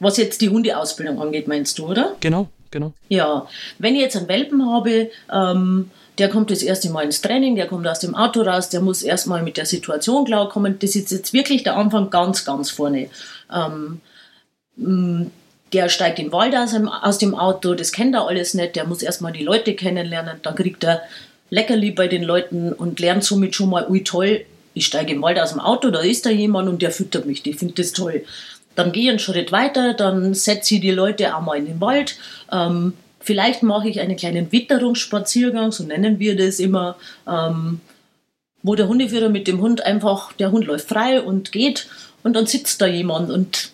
B: Was jetzt die Hundeausbildung angeht, meinst du, oder?
A: Genau, genau.
B: Ja, wenn ich jetzt einen Welpen habe, ähm, der kommt das erste Mal ins Training, der kommt aus dem Auto raus, der muss erstmal mit der Situation klarkommen. Das ist jetzt wirklich der Anfang ganz, ganz vorne. Ähm, der steigt im Wald aus dem, aus dem Auto, das kennt er alles nicht, der muss erstmal die Leute kennenlernen, dann kriegt er Leckerli bei den Leuten und lernt somit schon mal, ui toll, ich steige im Wald aus dem Auto, da ist da jemand und der füttert mich, ich finde das toll. Dann gehe ich einen Schritt weiter, dann setze ich die Leute auch mal in den Wald. Ähm, vielleicht mache ich einen kleinen Witterungsspaziergang, so nennen wir das immer, ähm, wo der Hundeführer mit dem Hund einfach, der Hund läuft frei und geht und dann sitzt da jemand und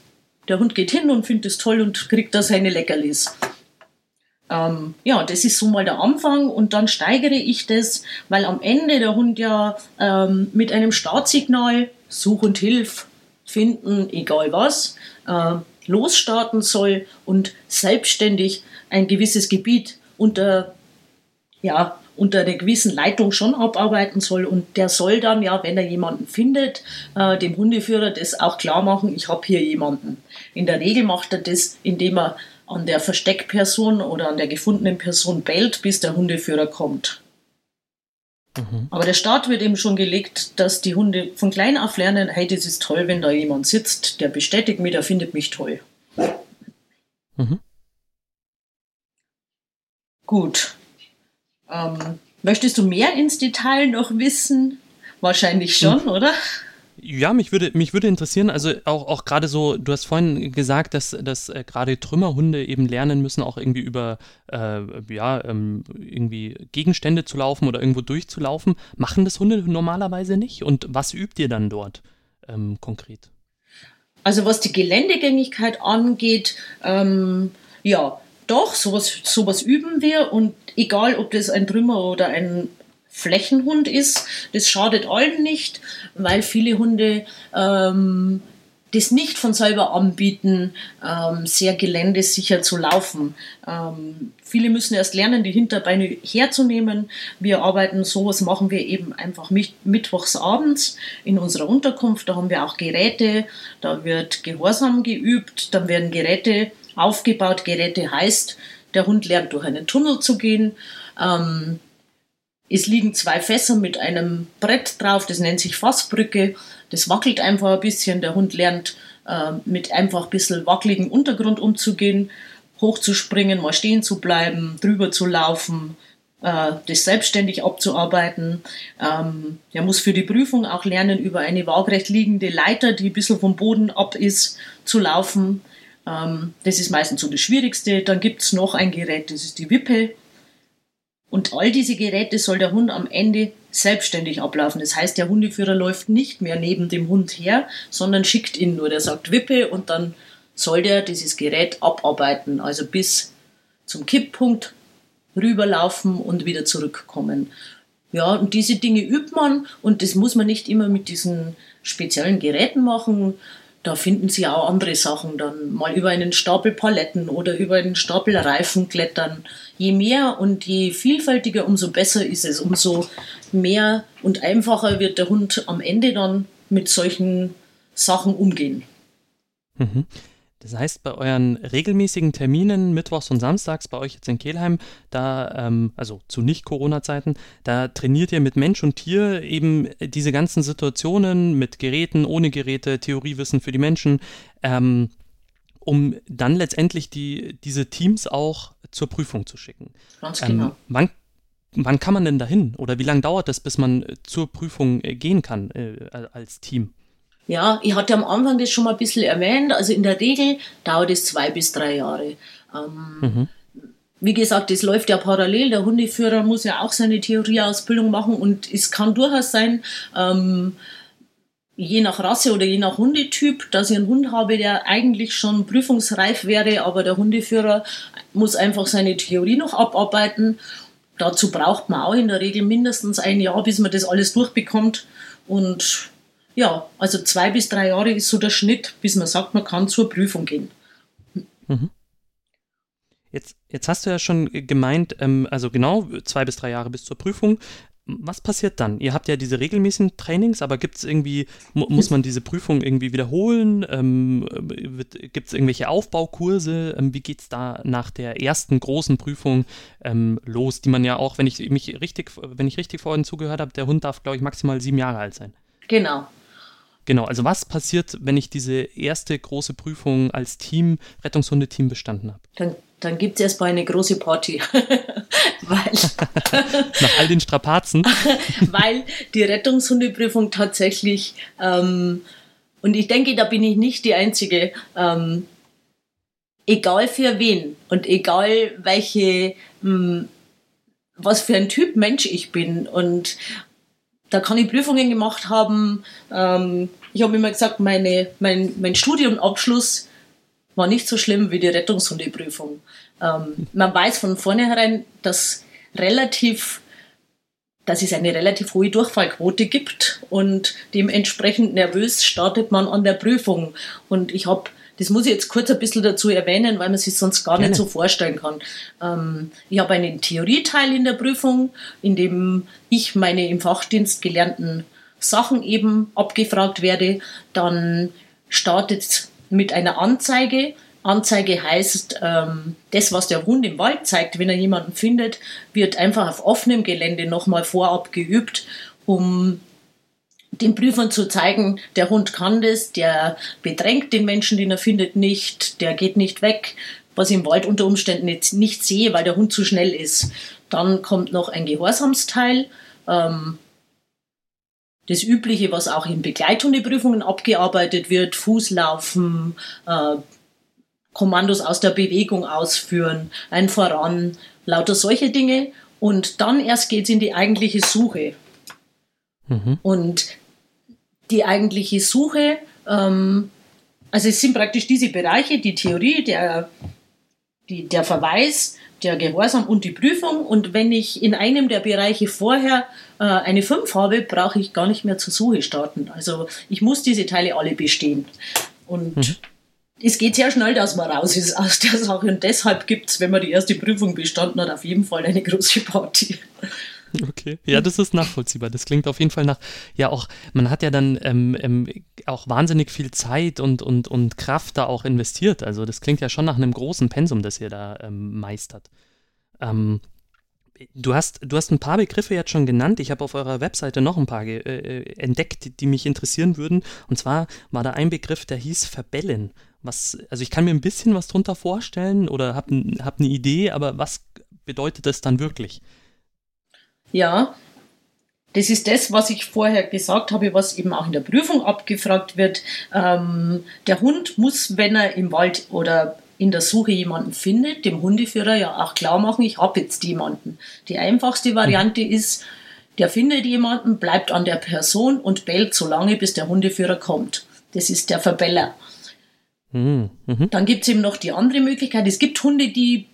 B: der Hund geht hin und findet es toll und kriegt da seine Leckerlis. Ähm, ja, das ist so mal der Anfang und dann steigere ich das, weil am Ende der Hund ja ähm, mit einem Startsignal Such und Hilf finden, egal was, äh, losstarten soll und selbstständig ein gewisses Gebiet unter ja, unter einer gewissen Leitung schon abarbeiten soll. Und der soll dann, ja, wenn er jemanden findet, äh, dem Hundeführer das auch klar machen, ich habe hier jemanden. In der Regel macht er das, indem er an der Versteckperson oder an der gefundenen Person bellt, bis der Hundeführer kommt. Mhm. Aber der Start wird eben schon gelegt, dass die Hunde von klein auf lernen, hey, das ist toll, wenn da jemand sitzt, der bestätigt mich, der findet mich toll. Mhm. Gut, ähm, möchtest du mehr ins Detail noch wissen? Wahrscheinlich schon, hm. oder?
A: Ja, mich würde, mich würde interessieren, also auch, auch gerade so, du hast vorhin gesagt, dass, dass äh, gerade Trümmerhunde eben lernen müssen, auch irgendwie über äh, ja, ähm, irgendwie Gegenstände zu laufen oder irgendwo durchzulaufen. Machen das Hunde normalerweise nicht? Und was übt ihr dann dort ähm, konkret?
B: Also was die Geländegängigkeit angeht, ähm, ja, doch, sowas, sowas üben wir und egal, ob das ein Trümmer oder ein Flächenhund ist, das schadet allen nicht, weil viele Hunde ähm, das nicht von selber anbieten, ähm, sehr geländesicher zu laufen. Ähm, viele müssen erst lernen, die Hinterbeine herzunehmen. Wir arbeiten sowas, machen wir eben einfach mittwochs abends in unserer Unterkunft. Da haben wir auch Geräte, da wird Gehorsam geübt, dann werden Geräte aufgebaut. Geräte heißt, der Hund lernt durch einen Tunnel zu gehen. Ähm, es liegen zwei Fässer mit einem Brett drauf, das nennt sich Fassbrücke. Das wackelt einfach ein bisschen. Der Hund lernt äh, mit einfach ein bisschen wackeligen Untergrund umzugehen, hochzuspringen, mal stehen zu bleiben, drüber zu laufen, äh, das selbstständig abzuarbeiten. Ähm, er muss für die Prüfung auch lernen, über eine waagrecht liegende Leiter, die ein bisschen vom Boden ab ist, zu laufen. Ähm, das ist meistens so das Schwierigste. Dann gibt es noch ein Gerät, das ist die Wippe. Und all diese Geräte soll der Hund am Ende selbstständig ablaufen. Das heißt, der Hundeführer läuft nicht mehr neben dem Hund her, sondern schickt ihn nur. Der sagt Wippe und dann soll der dieses Gerät abarbeiten, also bis zum Kipppunkt rüberlaufen und wieder zurückkommen. Ja, und diese Dinge übt man und das muss man nicht immer mit diesen speziellen Geräten machen da finden Sie auch andere Sachen, dann mal über einen Stapel Paletten oder über einen Stapel Reifen klettern. Je mehr und je vielfältiger, umso besser ist es, umso mehr und einfacher wird der Hund am Ende dann mit solchen Sachen umgehen.
A: Mhm. Das heißt, bei euren regelmäßigen Terminen, mittwochs und samstags, bei euch jetzt in Kelheim, da, ähm, also zu Nicht-Corona-Zeiten, da trainiert ihr mit Mensch und Tier eben diese ganzen Situationen mit Geräten, ohne Geräte, Theoriewissen für die Menschen. Ähm, um dann letztendlich die, diese Teams auch zur Prüfung zu schicken.
B: Ganz genau. Ähm,
A: wann, wann kann man denn dahin? Oder wie lange dauert es, bis man zur Prüfung äh, gehen kann äh, als Team?
B: Ja, ich hatte am Anfang das schon mal ein bisschen erwähnt. Also in der Regel dauert es zwei bis drei Jahre. Ähm, mhm. Wie gesagt, das läuft ja parallel. Der Hundeführer muss ja auch seine Theorieausbildung machen und es kann durchaus sein, ähm, je nach Rasse oder je nach Hundetyp, dass ich einen Hund habe, der eigentlich schon prüfungsreif wäre, aber der Hundeführer muss einfach seine Theorie noch abarbeiten. Dazu braucht man auch in der Regel mindestens ein Jahr, bis man das alles durchbekommt. Und ja, also zwei bis drei Jahre ist so der Schnitt, bis man sagt, man kann zur Prüfung gehen. Mhm.
A: Jetzt, jetzt hast du ja schon gemeint, ähm, also genau zwei bis drei Jahre bis zur Prüfung. Was passiert dann? Ihr habt ja diese regelmäßigen Trainings, aber gibt es irgendwie, mu muss man diese Prüfung irgendwie wiederholen? Ähm, gibt es irgendwelche Aufbaukurse? Ähm, wie geht es da nach der ersten großen Prüfung ähm, los, die man ja auch, wenn ich mich richtig, wenn ich richtig vorhin zugehört habe, der Hund darf, glaube ich, maximal sieben Jahre alt sein.
B: Genau.
A: Genau, also was passiert, wenn ich diese erste große Prüfung als Team, Rettungshundeteam bestanden habe?
B: Dann, dann gibt es erstmal eine große Party. weil,
A: Nach all den Strapazen.
B: weil die Rettungshundeprüfung tatsächlich, ähm, und ich denke, da bin ich nicht die Einzige, ähm, egal für wen und egal welche, mh, hm, was für ein Typ Mensch ich bin und da kann ich Prüfungen gemacht haben. Ähm, ich habe immer gesagt, meine, mein, mein Studiumabschluss war nicht so schlimm wie die Rettungshundeprüfung. Ähm, man weiß von vornherein, dass relativ dass es eine relativ hohe Durchfallquote gibt und dementsprechend nervös startet man an der Prüfung. Und ich habe das muss ich jetzt kurz ein bisschen dazu erwähnen, weil man sich sonst gar Gerne. nicht so vorstellen kann. Ähm, ich habe einen Theorieteil in der Prüfung, in dem ich meine im Fachdienst gelernten Sachen eben abgefragt werde. Dann startet es mit einer Anzeige. Anzeige heißt, ähm, das, was der Hund im Wald zeigt, wenn er jemanden findet, wird einfach auf offenem Gelände nochmal vorab geübt, um den Prüfern zu zeigen, der Hund kann das, der bedrängt den Menschen, den er findet, nicht, der geht nicht weg, was ich im Wald unter Umständen jetzt nicht sehe, weil der Hund zu schnell ist. Dann kommt noch ein Gehorsamsteil. Ähm, das Übliche, was auch in Begleithundeprüfungen abgearbeitet wird, Fußlaufen, äh, Kommandos aus der Bewegung ausführen, ein Voran, lauter solche Dinge. Und dann erst geht es in die eigentliche Suche. Mhm. Und die eigentliche Suche, ähm, also es sind praktisch diese Bereiche, die Theorie, der, die, der Verweis, der Gehorsam und die Prüfung. Und wenn ich in einem der Bereiche vorher äh, eine 5 habe, brauche ich gar nicht mehr zur Suche starten. Also ich muss diese Teile alle bestehen. Und mhm. es geht sehr schnell, dass man raus ist aus der Sache. Und deshalb gibt es, wenn man die erste Prüfung bestanden hat, auf jeden Fall eine große Party.
A: Okay, ja, das ist nachvollziehbar. Das klingt auf jeden Fall nach, ja auch, man hat ja dann ähm, ähm, auch wahnsinnig viel Zeit und, und, und Kraft da auch investiert. Also das klingt ja schon nach einem großen Pensum, das ihr da ähm, meistert. Ähm, du, hast, du hast ein paar Begriffe jetzt schon genannt. Ich habe auf eurer Webseite noch ein paar äh, äh, entdeckt, die mich interessieren würden. Und zwar war da ein Begriff, der hieß Verbellen. Was, also ich kann mir ein bisschen was drunter vorstellen oder habe hab eine Idee, aber was bedeutet das dann wirklich?
B: Ja, das ist das, was ich vorher gesagt habe, was eben auch in der Prüfung abgefragt wird. Ähm, der Hund muss, wenn er im Wald oder in der Suche jemanden findet, dem Hundeführer ja auch klar machen, ich habe jetzt jemanden. Die einfachste Variante mhm. ist, der findet jemanden, bleibt an der Person und bellt so lange, bis der Hundeführer kommt. Das ist der Verbeller. Mhm. Mhm. Dann gibt es eben noch die andere Möglichkeit. Es gibt Hunde, die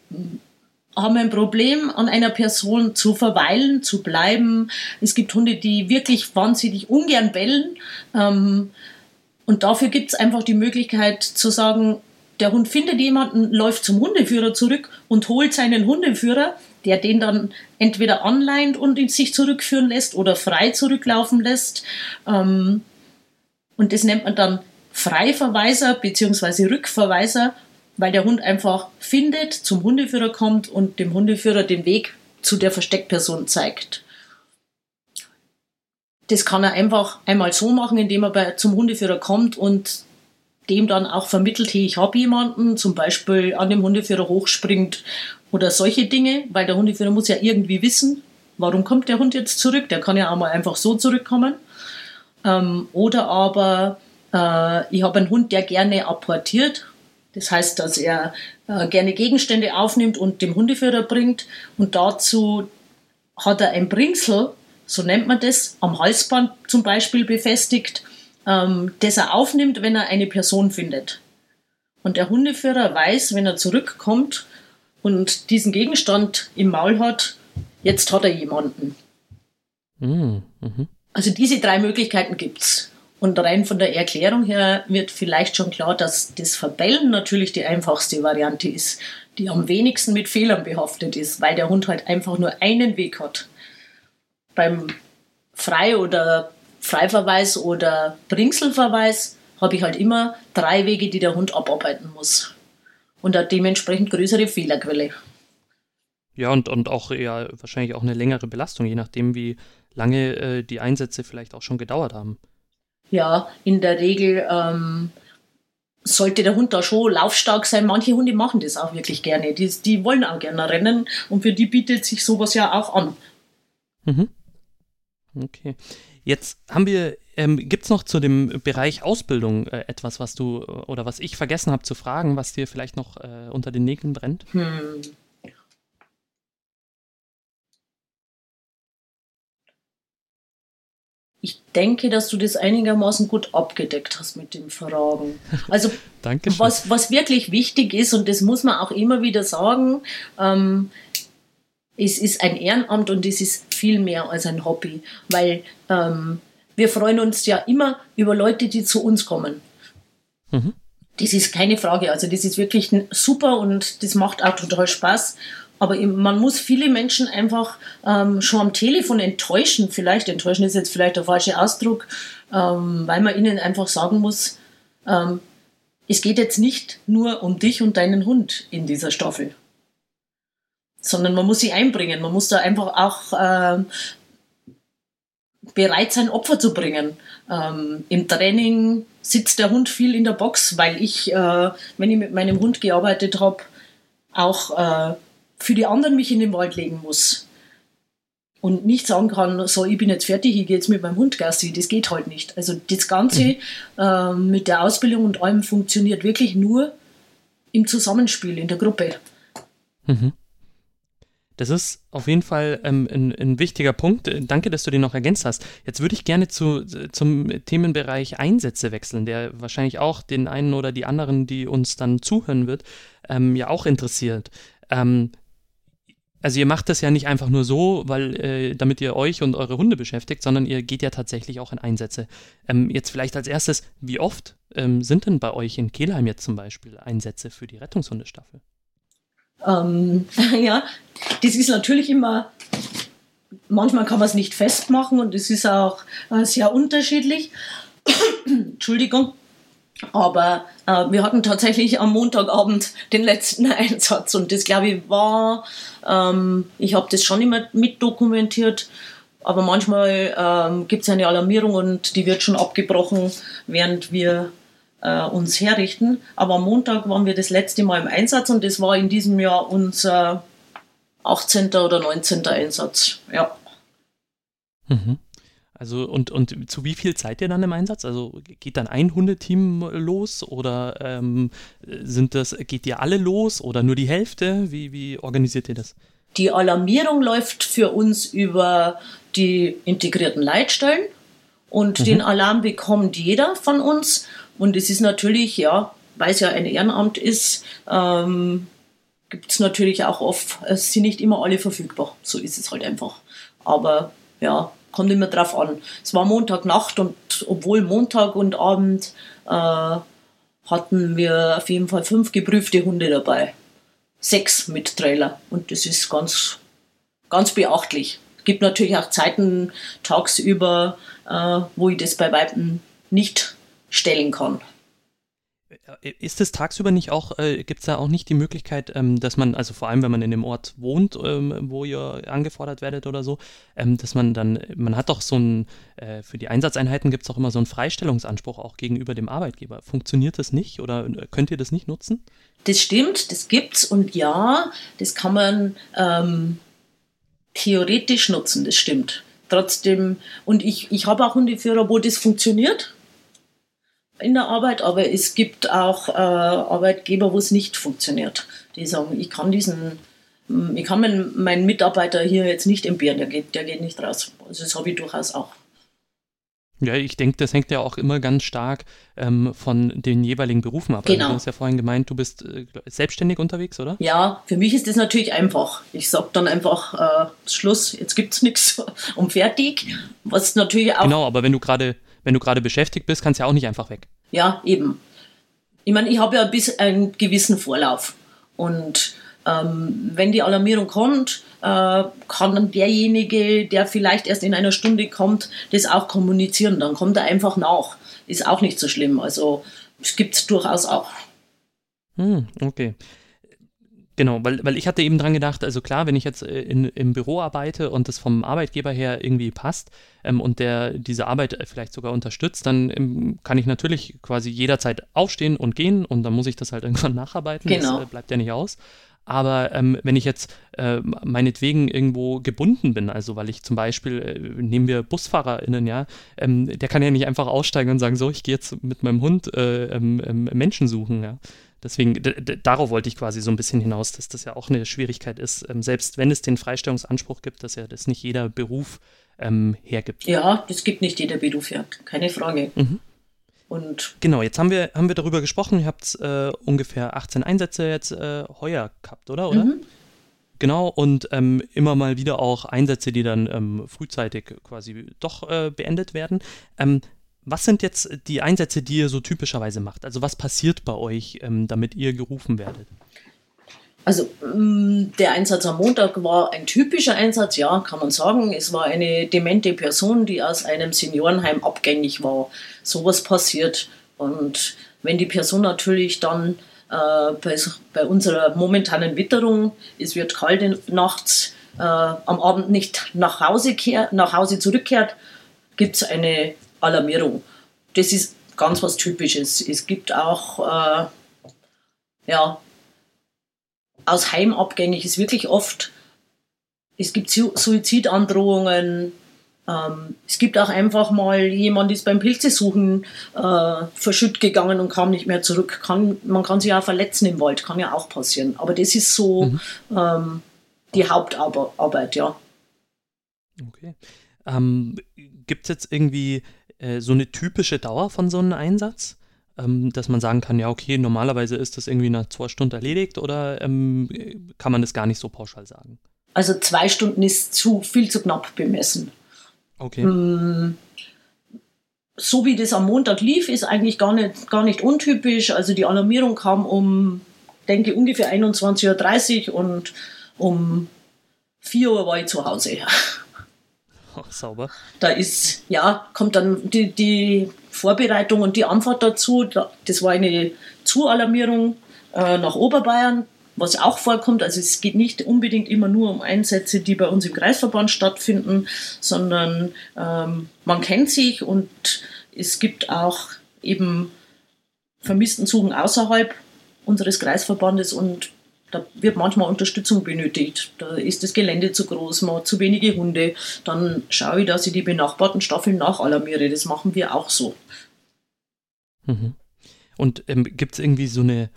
B: haben ein Problem, an einer Person zu verweilen, zu bleiben. Es gibt Hunde, die wirklich wahnsinnig ungern bellen. Ähm, und dafür gibt es einfach die Möglichkeit zu sagen, der Hund findet jemanden, läuft zum Hundeführer zurück und holt seinen Hundeführer, der den dann entweder anleint und in sich zurückführen lässt oder frei zurücklaufen lässt. Ähm, und das nennt man dann Freiverweiser bzw. Rückverweiser weil der Hund einfach findet, zum Hundeführer kommt und dem Hundeführer den Weg zu der Versteckperson zeigt. Das kann er einfach einmal so machen, indem er bei, zum Hundeführer kommt und dem dann auch vermittelt, hey, ich habe jemanden, zum Beispiel an dem Hundeführer hochspringt oder solche Dinge, weil der Hundeführer muss ja irgendwie wissen, warum kommt der Hund jetzt zurück? Der kann ja auch mal einfach so zurückkommen. Ähm, oder aber äh, ich habe einen Hund, der gerne apportiert. Das heißt, dass er äh, gerne Gegenstände aufnimmt und dem Hundeführer bringt. Und dazu hat er ein Bringsel, so nennt man das, am Halsband zum Beispiel befestigt, ähm, das er aufnimmt, wenn er eine Person findet. Und der Hundeführer weiß, wenn er zurückkommt und diesen Gegenstand im Maul hat, jetzt hat er jemanden. Mhm. Mhm. Also diese drei Möglichkeiten gibt es. Und rein von der Erklärung her wird vielleicht schon klar, dass das Verbellen natürlich die einfachste Variante ist, die am wenigsten mit Fehlern behaftet ist, weil der Hund halt einfach nur einen Weg hat. Beim Frei- oder Freiverweis oder Bringselverweis habe ich halt immer drei Wege, die der Hund abarbeiten muss. Und eine dementsprechend größere Fehlerquelle.
A: Ja, und, und auch ja, wahrscheinlich auch eine längere Belastung, je nachdem, wie lange äh, die Einsätze vielleicht auch schon gedauert haben.
B: Ja, in der Regel ähm, sollte der Hund da schon laufstark sein. Manche Hunde machen das auch wirklich gerne. Die, die wollen auch gerne rennen und für die bietet sich sowas ja auch an.
A: Mhm. Okay. Jetzt haben wir, ähm, gibt es noch zu dem Bereich Ausbildung äh, etwas, was du oder was ich vergessen habe zu fragen, was dir vielleicht noch äh, unter den Nägeln brennt? Hm.
B: Ich denke, dass du das einigermaßen gut abgedeckt hast mit den Fragen. Also was, was wirklich wichtig ist, und das muss man auch immer wieder sagen, ähm, es ist ein Ehrenamt und es ist viel mehr als ein Hobby, weil ähm, wir freuen uns ja immer über Leute, die zu uns kommen. Mhm. Das ist keine Frage. Also das ist wirklich super und das macht auch total Spaß. Aber man muss viele Menschen einfach ähm, schon am Telefon enttäuschen. Vielleicht enttäuschen ist jetzt vielleicht der falsche Ausdruck, ähm, weil man ihnen einfach sagen muss, ähm, es geht jetzt nicht nur um dich und deinen Hund in dieser Staffel, sondern man muss sie einbringen. Man muss da einfach auch äh, bereit sein, Opfer zu bringen. Ähm, Im Training sitzt der Hund viel in der Box, weil ich, äh, wenn ich mit meinem Hund gearbeitet habe, auch äh, für die anderen mich in den Wald legen muss. Und nicht sagen kann, so, ich bin jetzt fertig, ich gehe jetzt mit meinem Hund Gassi. Das geht halt nicht. Also das Ganze äh, mit der Ausbildung und allem funktioniert wirklich nur im Zusammenspiel, in der Gruppe. Mhm.
A: Das ist auf jeden Fall ähm, ein, ein, wichtiger Punkt. Danke, dass du den noch ergänzt hast. Jetzt würde ich gerne zu, zum Themenbereich Einsätze wechseln, der wahrscheinlich auch den einen oder die anderen, die uns dann zuhören wird, ähm, ja auch interessiert. Ähm, also ihr macht das ja nicht einfach nur so, weil äh, damit ihr euch und eure Hunde beschäftigt, sondern ihr geht ja tatsächlich auch in Einsätze. Ähm, jetzt vielleicht als erstes, wie oft ähm, sind denn bei euch in Kehlheim jetzt zum Beispiel Einsätze für die Rettungshundestaffel?
B: Ähm, ja, das ist natürlich immer, manchmal kann man es nicht festmachen und es ist auch äh, sehr unterschiedlich. Entschuldigung. Aber äh, wir hatten tatsächlich am Montagabend den letzten Einsatz und das glaube ich war, ähm, ich habe das schon immer mitdokumentiert, aber manchmal ähm, gibt es eine Alarmierung und die wird schon abgebrochen, während wir äh, uns herrichten. Aber am Montag waren wir das letzte Mal im Einsatz und das war in diesem Jahr unser 18. oder 19. Einsatz. Ja.
A: Mhm. Also und, und zu wie viel seid ihr dann im Einsatz? Also geht dann ein Hundeteam los oder ähm, sind das, geht ihr alle los oder nur die Hälfte? Wie, wie organisiert ihr das?
B: Die Alarmierung läuft für uns über die integrierten Leitstellen und mhm. den Alarm bekommt jeder von uns. Und es ist natürlich, ja, weil es ja ein Ehrenamt ist, ähm, gibt es natürlich auch oft, es sind nicht immer alle verfügbar. So ist es halt einfach. Aber ja, kommt immer drauf an. Es war Montagnacht und obwohl Montag und Abend äh, hatten wir auf jeden Fall fünf geprüfte Hunde dabei. Sechs mit Trailer. Und das ist ganz, ganz beachtlich. Es gibt natürlich auch Zeiten tagsüber, äh, wo ich das bei Weitem nicht stellen kann.
A: Äh, ist es tagsüber nicht auch, äh, gibt es da auch nicht die Möglichkeit, ähm, dass man, also vor allem wenn man in dem Ort wohnt, ähm, wo ihr angefordert werdet oder so, ähm, dass man dann, man hat doch so ein, äh, für die Einsatzeinheiten gibt es auch immer so einen Freistellungsanspruch auch gegenüber dem Arbeitgeber. Funktioniert das nicht oder äh, könnt ihr das nicht nutzen?
B: Das stimmt, das gibt's und ja, das kann man ähm, theoretisch nutzen, das stimmt. Trotzdem, und ich, ich habe auch Hundeführer, wo das funktioniert in der Arbeit, aber es gibt auch äh, Arbeitgeber, wo es nicht funktioniert. Die sagen, ich kann diesen, mm, ich kann meinen, meinen Mitarbeiter hier jetzt nicht entbehren, der geht, der geht nicht raus. Also das habe ich durchaus auch.
A: Ja, ich denke, das hängt ja auch immer ganz stark ähm, von den jeweiligen Berufen ab. Also genau. Du hast ja vorhin gemeint, du bist äh, selbstständig unterwegs, oder?
B: Ja, für mich ist das natürlich einfach. Ich sage dann einfach, äh, Schluss, jetzt gibt es nichts und fertig. Was natürlich auch.
A: Genau, aber wenn du gerade wenn du gerade beschäftigt bist, kannst du ja auch nicht einfach weg.
B: Ja, eben. Ich meine, ich habe ja bis einen gewissen Vorlauf. Und ähm, wenn die Alarmierung kommt, äh, kann dann derjenige, der vielleicht erst in einer Stunde kommt, das auch kommunizieren. Dann kommt er einfach nach. Ist auch nicht so schlimm. Also es gibt es durchaus auch.
A: Hm, okay. Genau, weil, weil ich hatte eben dran gedacht, also klar, wenn ich jetzt äh, in, im Büro arbeite und das vom Arbeitgeber her irgendwie passt ähm, und der diese Arbeit vielleicht sogar unterstützt, dann ähm, kann ich natürlich quasi jederzeit aufstehen und gehen und dann muss ich das halt irgendwann nacharbeiten. Genau. Das äh, bleibt ja nicht aus. Aber ähm, wenn ich jetzt äh, meinetwegen irgendwo gebunden bin, also weil ich zum Beispiel, äh, nehmen wir BusfahrerInnen, ja, ähm, der kann ja nicht einfach aussteigen und sagen, so, ich gehe jetzt mit meinem Hund äh, ähm, ähm, Menschen suchen, ja. Deswegen, darauf wollte ich quasi so ein bisschen hinaus, dass das ja auch eine Schwierigkeit ist, ähm, selbst wenn es den Freistellungsanspruch gibt, dass ja das nicht jeder Beruf ähm, hergibt.
B: Ja, das gibt nicht jeder Beruf her, keine Frage. Mhm.
A: Und genau, jetzt haben wir, haben wir darüber gesprochen, ihr habt äh, ungefähr 18 Einsätze jetzt äh, heuer gehabt, oder? oder? Mhm. Genau, und ähm, immer mal wieder auch Einsätze, die dann ähm, frühzeitig quasi doch äh, beendet werden. Ähm, was sind jetzt die Einsätze, die ihr so typischerweise macht? Also was passiert bei euch, ähm, damit ihr gerufen werdet?
B: Also mm, der Einsatz am Montag war ein typischer Einsatz, ja, kann man sagen. Es war eine demente Person, die aus einem Seniorenheim abgängig war. Sowas passiert. Und wenn die Person natürlich dann äh, bei, bei, unserer momentanen Witterung, es wird kalt nachts, äh, am Abend nicht nach Hause, kehr, nach Hause zurückkehrt, gibt es eine Alarmierung. Das ist ganz was Typisches. Es gibt auch, äh, ja, aus Heim abgängig ist wirklich oft, es gibt Suizidandrohungen, ähm, es gibt auch einfach mal jemand, ist beim Pilzesuchen äh, verschütt gegangen und kam nicht mehr zurück. Kann, man kann sich auch verletzen im Wald, kann ja auch passieren. Aber das ist so mhm. ähm, die Hauptarbeit, ja.
A: Okay. Ähm, gibt es jetzt irgendwie äh, so eine typische Dauer von so einem Einsatz? Ähm, dass man sagen kann, ja, okay, normalerweise ist das irgendwie nach zwei Stunden erledigt oder ähm, kann man das gar nicht so pauschal sagen?
B: Also zwei Stunden ist zu viel zu knapp bemessen.
A: Okay. Mm,
B: so wie das am Montag lief, ist eigentlich gar nicht, gar nicht untypisch. Also die Alarmierung kam um, denke ungefähr 21.30 Uhr und um 4 Uhr war ich zu Hause.
A: sauber.
B: Da ist, ja, kommt dann die, die Vorbereitung und die Anfahrt dazu. Das war eine Zualarmierung äh, nach Oberbayern, was auch vorkommt. Also es geht nicht unbedingt immer nur um Einsätze, die bei uns im Kreisverband stattfinden, sondern ähm, man kennt sich und es gibt auch eben Vermisstensuchen außerhalb unseres Kreisverbandes und da wird manchmal Unterstützung benötigt. Da ist das Gelände zu groß, man hat zu wenige Hunde. Dann schaue ich, dass ich die benachbarten Staffeln nachalarmiere. Das machen wir auch so.
A: Mhm. Und ähm, gibt es irgendwie so eine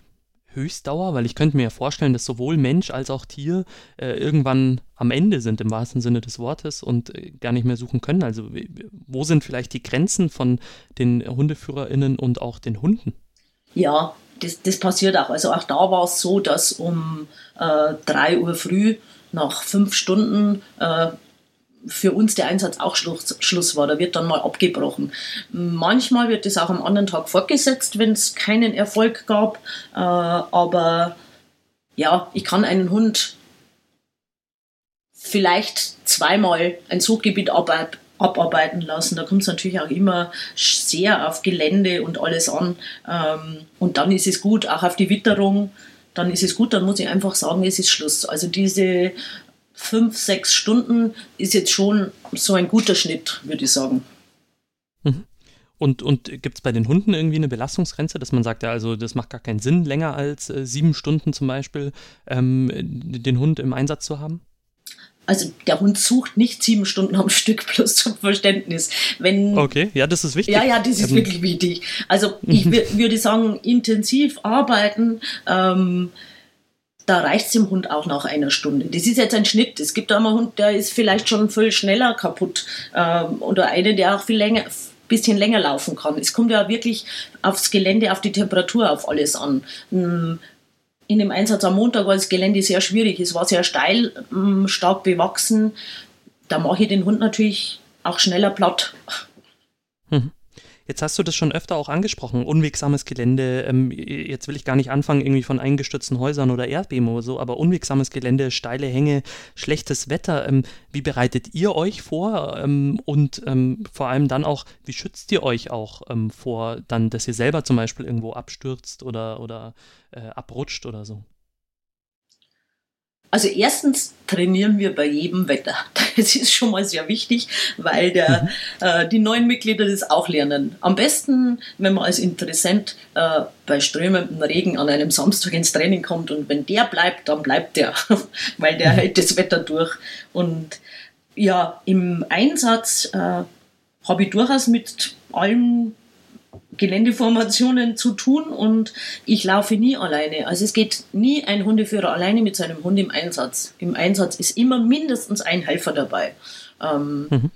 A: Höchstdauer? Weil ich könnte mir ja vorstellen, dass sowohl Mensch als auch Tier äh, irgendwann am Ende sind, im wahrsten Sinne des Wortes, und äh, gar nicht mehr suchen können. Also wo sind vielleicht die Grenzen von den HundeführerInnen und auch den Hunden?
B: Ja, das, das passiert auch. Also auch da war es so, dass um äh, 3 Uhr früh nach fünf Stunden äh, für uns der Einsatz auch Schluss, Schluss, war. Da wird dann mal abgebrochen. Manchmal wird es auch am anderen Tag fortgesetzt, wenn es keinen Erfolg gab. Äh, aber ja, ich kann einen Hund vielleicht zweimal ein Suchgebiet abarbeiten lassen. Da kommt es natürlich auch immer sehr auf Gelände und alles an. Ähm, und dann ist es gut, auch auf die Witterung. Dann ist es gut, dann muss ich einfach sagen, es ist Schluss. Also diese fünf, sechs Stunden ist jetzt schon so ein guter Schnitt, würde ich sagen.
A: Mhm. Und, und gibt es bei den Hunden irgendwie eine Belastungsgrenze, dass man sagt, ja, also das macht gar keinen Sinn, länger als äh, sieben Stunden zum Beispiel ähm, den Hund im Einsatz zu haben?
B: Also der Hund sucht nicht sieben Stunden am Stück, bloß zum Verständnis. Wenn,
A: okay, ja, das ist wichtig.
B: Ja, ja, das ist ähm, wirklich wichtig. Also ich würde sagen, intensiv arbeiten, ähm, da reicht es dem Hund auch nach einer Stunde. Das ist jetzt ein Schnitt. Es gibt auch mal einen Hund, der ist vielleicht schon viel schneller kaputt. Ähm, oder einen, der auch viel länger, bisschen länger laufen kann. Es kommt ja wirklich aufs Gelände, auf die Temperatur, auf alles an. Hm, in dem Einsatz am Montag war das Gelände sehr schwierig. Es war sehr steil, hm, stark bewachsen. Da mache ich den Hund natürlich auch schneller platt.
A: Jetzt hast du das schon öfter auch angesprochen, unwegsames Gelände. Ähm, jetzt will ich gar nicht anfangen, irgendwie von eingestürzten Häusern oder Erdbeben oder so, aber unwegsames Gelände, steile Hänge, schlechtes Wetter. Ähm, wie bereitet ihr euch vor? Ähm, und ähm, vor allem dann auch, wie schützt ihr euch auch ähm, vor, dann, dass ihr selber zum Beispiel irgendwo abstürzt oder, oder äh, abrutscht oder so?
B: Also erstens trainieren wir bei jedem Wetter. Das ist schon mal sehr wichtig, weil der, mhm. äh, die neuen Mitglieder das auch lernen. Am besten, wenn man als Interessent äh, bei strömendem Regen an einem Samstag ins Training kommt und wenn der bleibt, dann bleibt der, weil der mhm. hält das Wetter durch. Und ja, im Einsatz äh, habe ich durchaus mit allen Geländeformationen zu tun und ich laufe nie alleine. Also es geht nie ein Hundeführer alleine mit seinem Hund im Einsatz. Im Einsatz ist immer mindestens ein Helfer dabei. Ähm, mhm.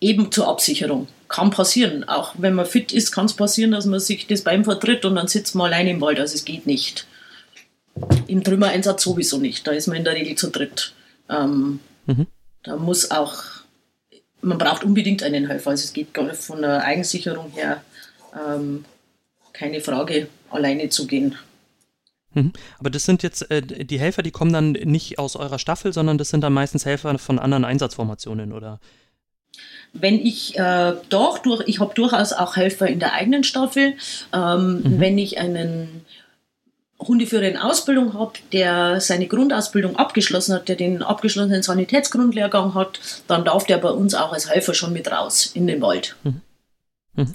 B: Eben zur Absicherung. Kann passieren. Auch wenn man fit ist, kann es passieren, dass man sich das Bein vertritt und dann sitzt man alleine im Wald. Also es geht nicht. Im Trümmereinsatz sowieso nicht. Da ist man in der Regel zu dritt. Ähm, mhm. Da muss auch, man braucht unbedingt einen Helfer. Also es geht gar nicht von der Eigensicherung her ähm, keine Frage, alleine zu gehen.
A: Mhm. Aber das sind jetzt äh, die Helfer, die kommen dann nicht aus eurer Staffel, sondern das sind dann meistens Helfer von anderen Einsatzformationen, oder?
B: Wenn ich äh, doch, durch, ich habe durchaus auch Helfer in der eigenen Staffel. Ähm, mhm. Wenn ich einen Hundeführer in Ausbildung habe, der seine Grundausbildung abgeschlossen hat, der den abgeschlossenen Sanitätsgrundlehrgang hat, dann darf der bei uns auch als Helfer schon mit raus in den Wald. Mhm. Mhm.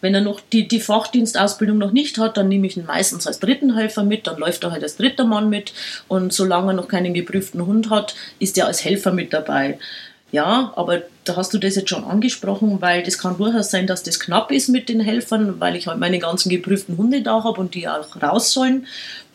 B: Wenn er noch die, die Fachdienstausbildung noch nicht hat, dann nehme ich ihn meistens als dritten Helfer mit, dann läuft er halt als dritter Mann mit und solange er noch keinen geprüften Hund hat, ist er als Helfer mit dabei. Ja, aber da hast du das jetzt schon angesprochen, weil das kann durchaus sein, dass das knapp ist mit den Helfern, weil ich halt meine ganzen geprüften Hunde da habe und die auch raus sollen.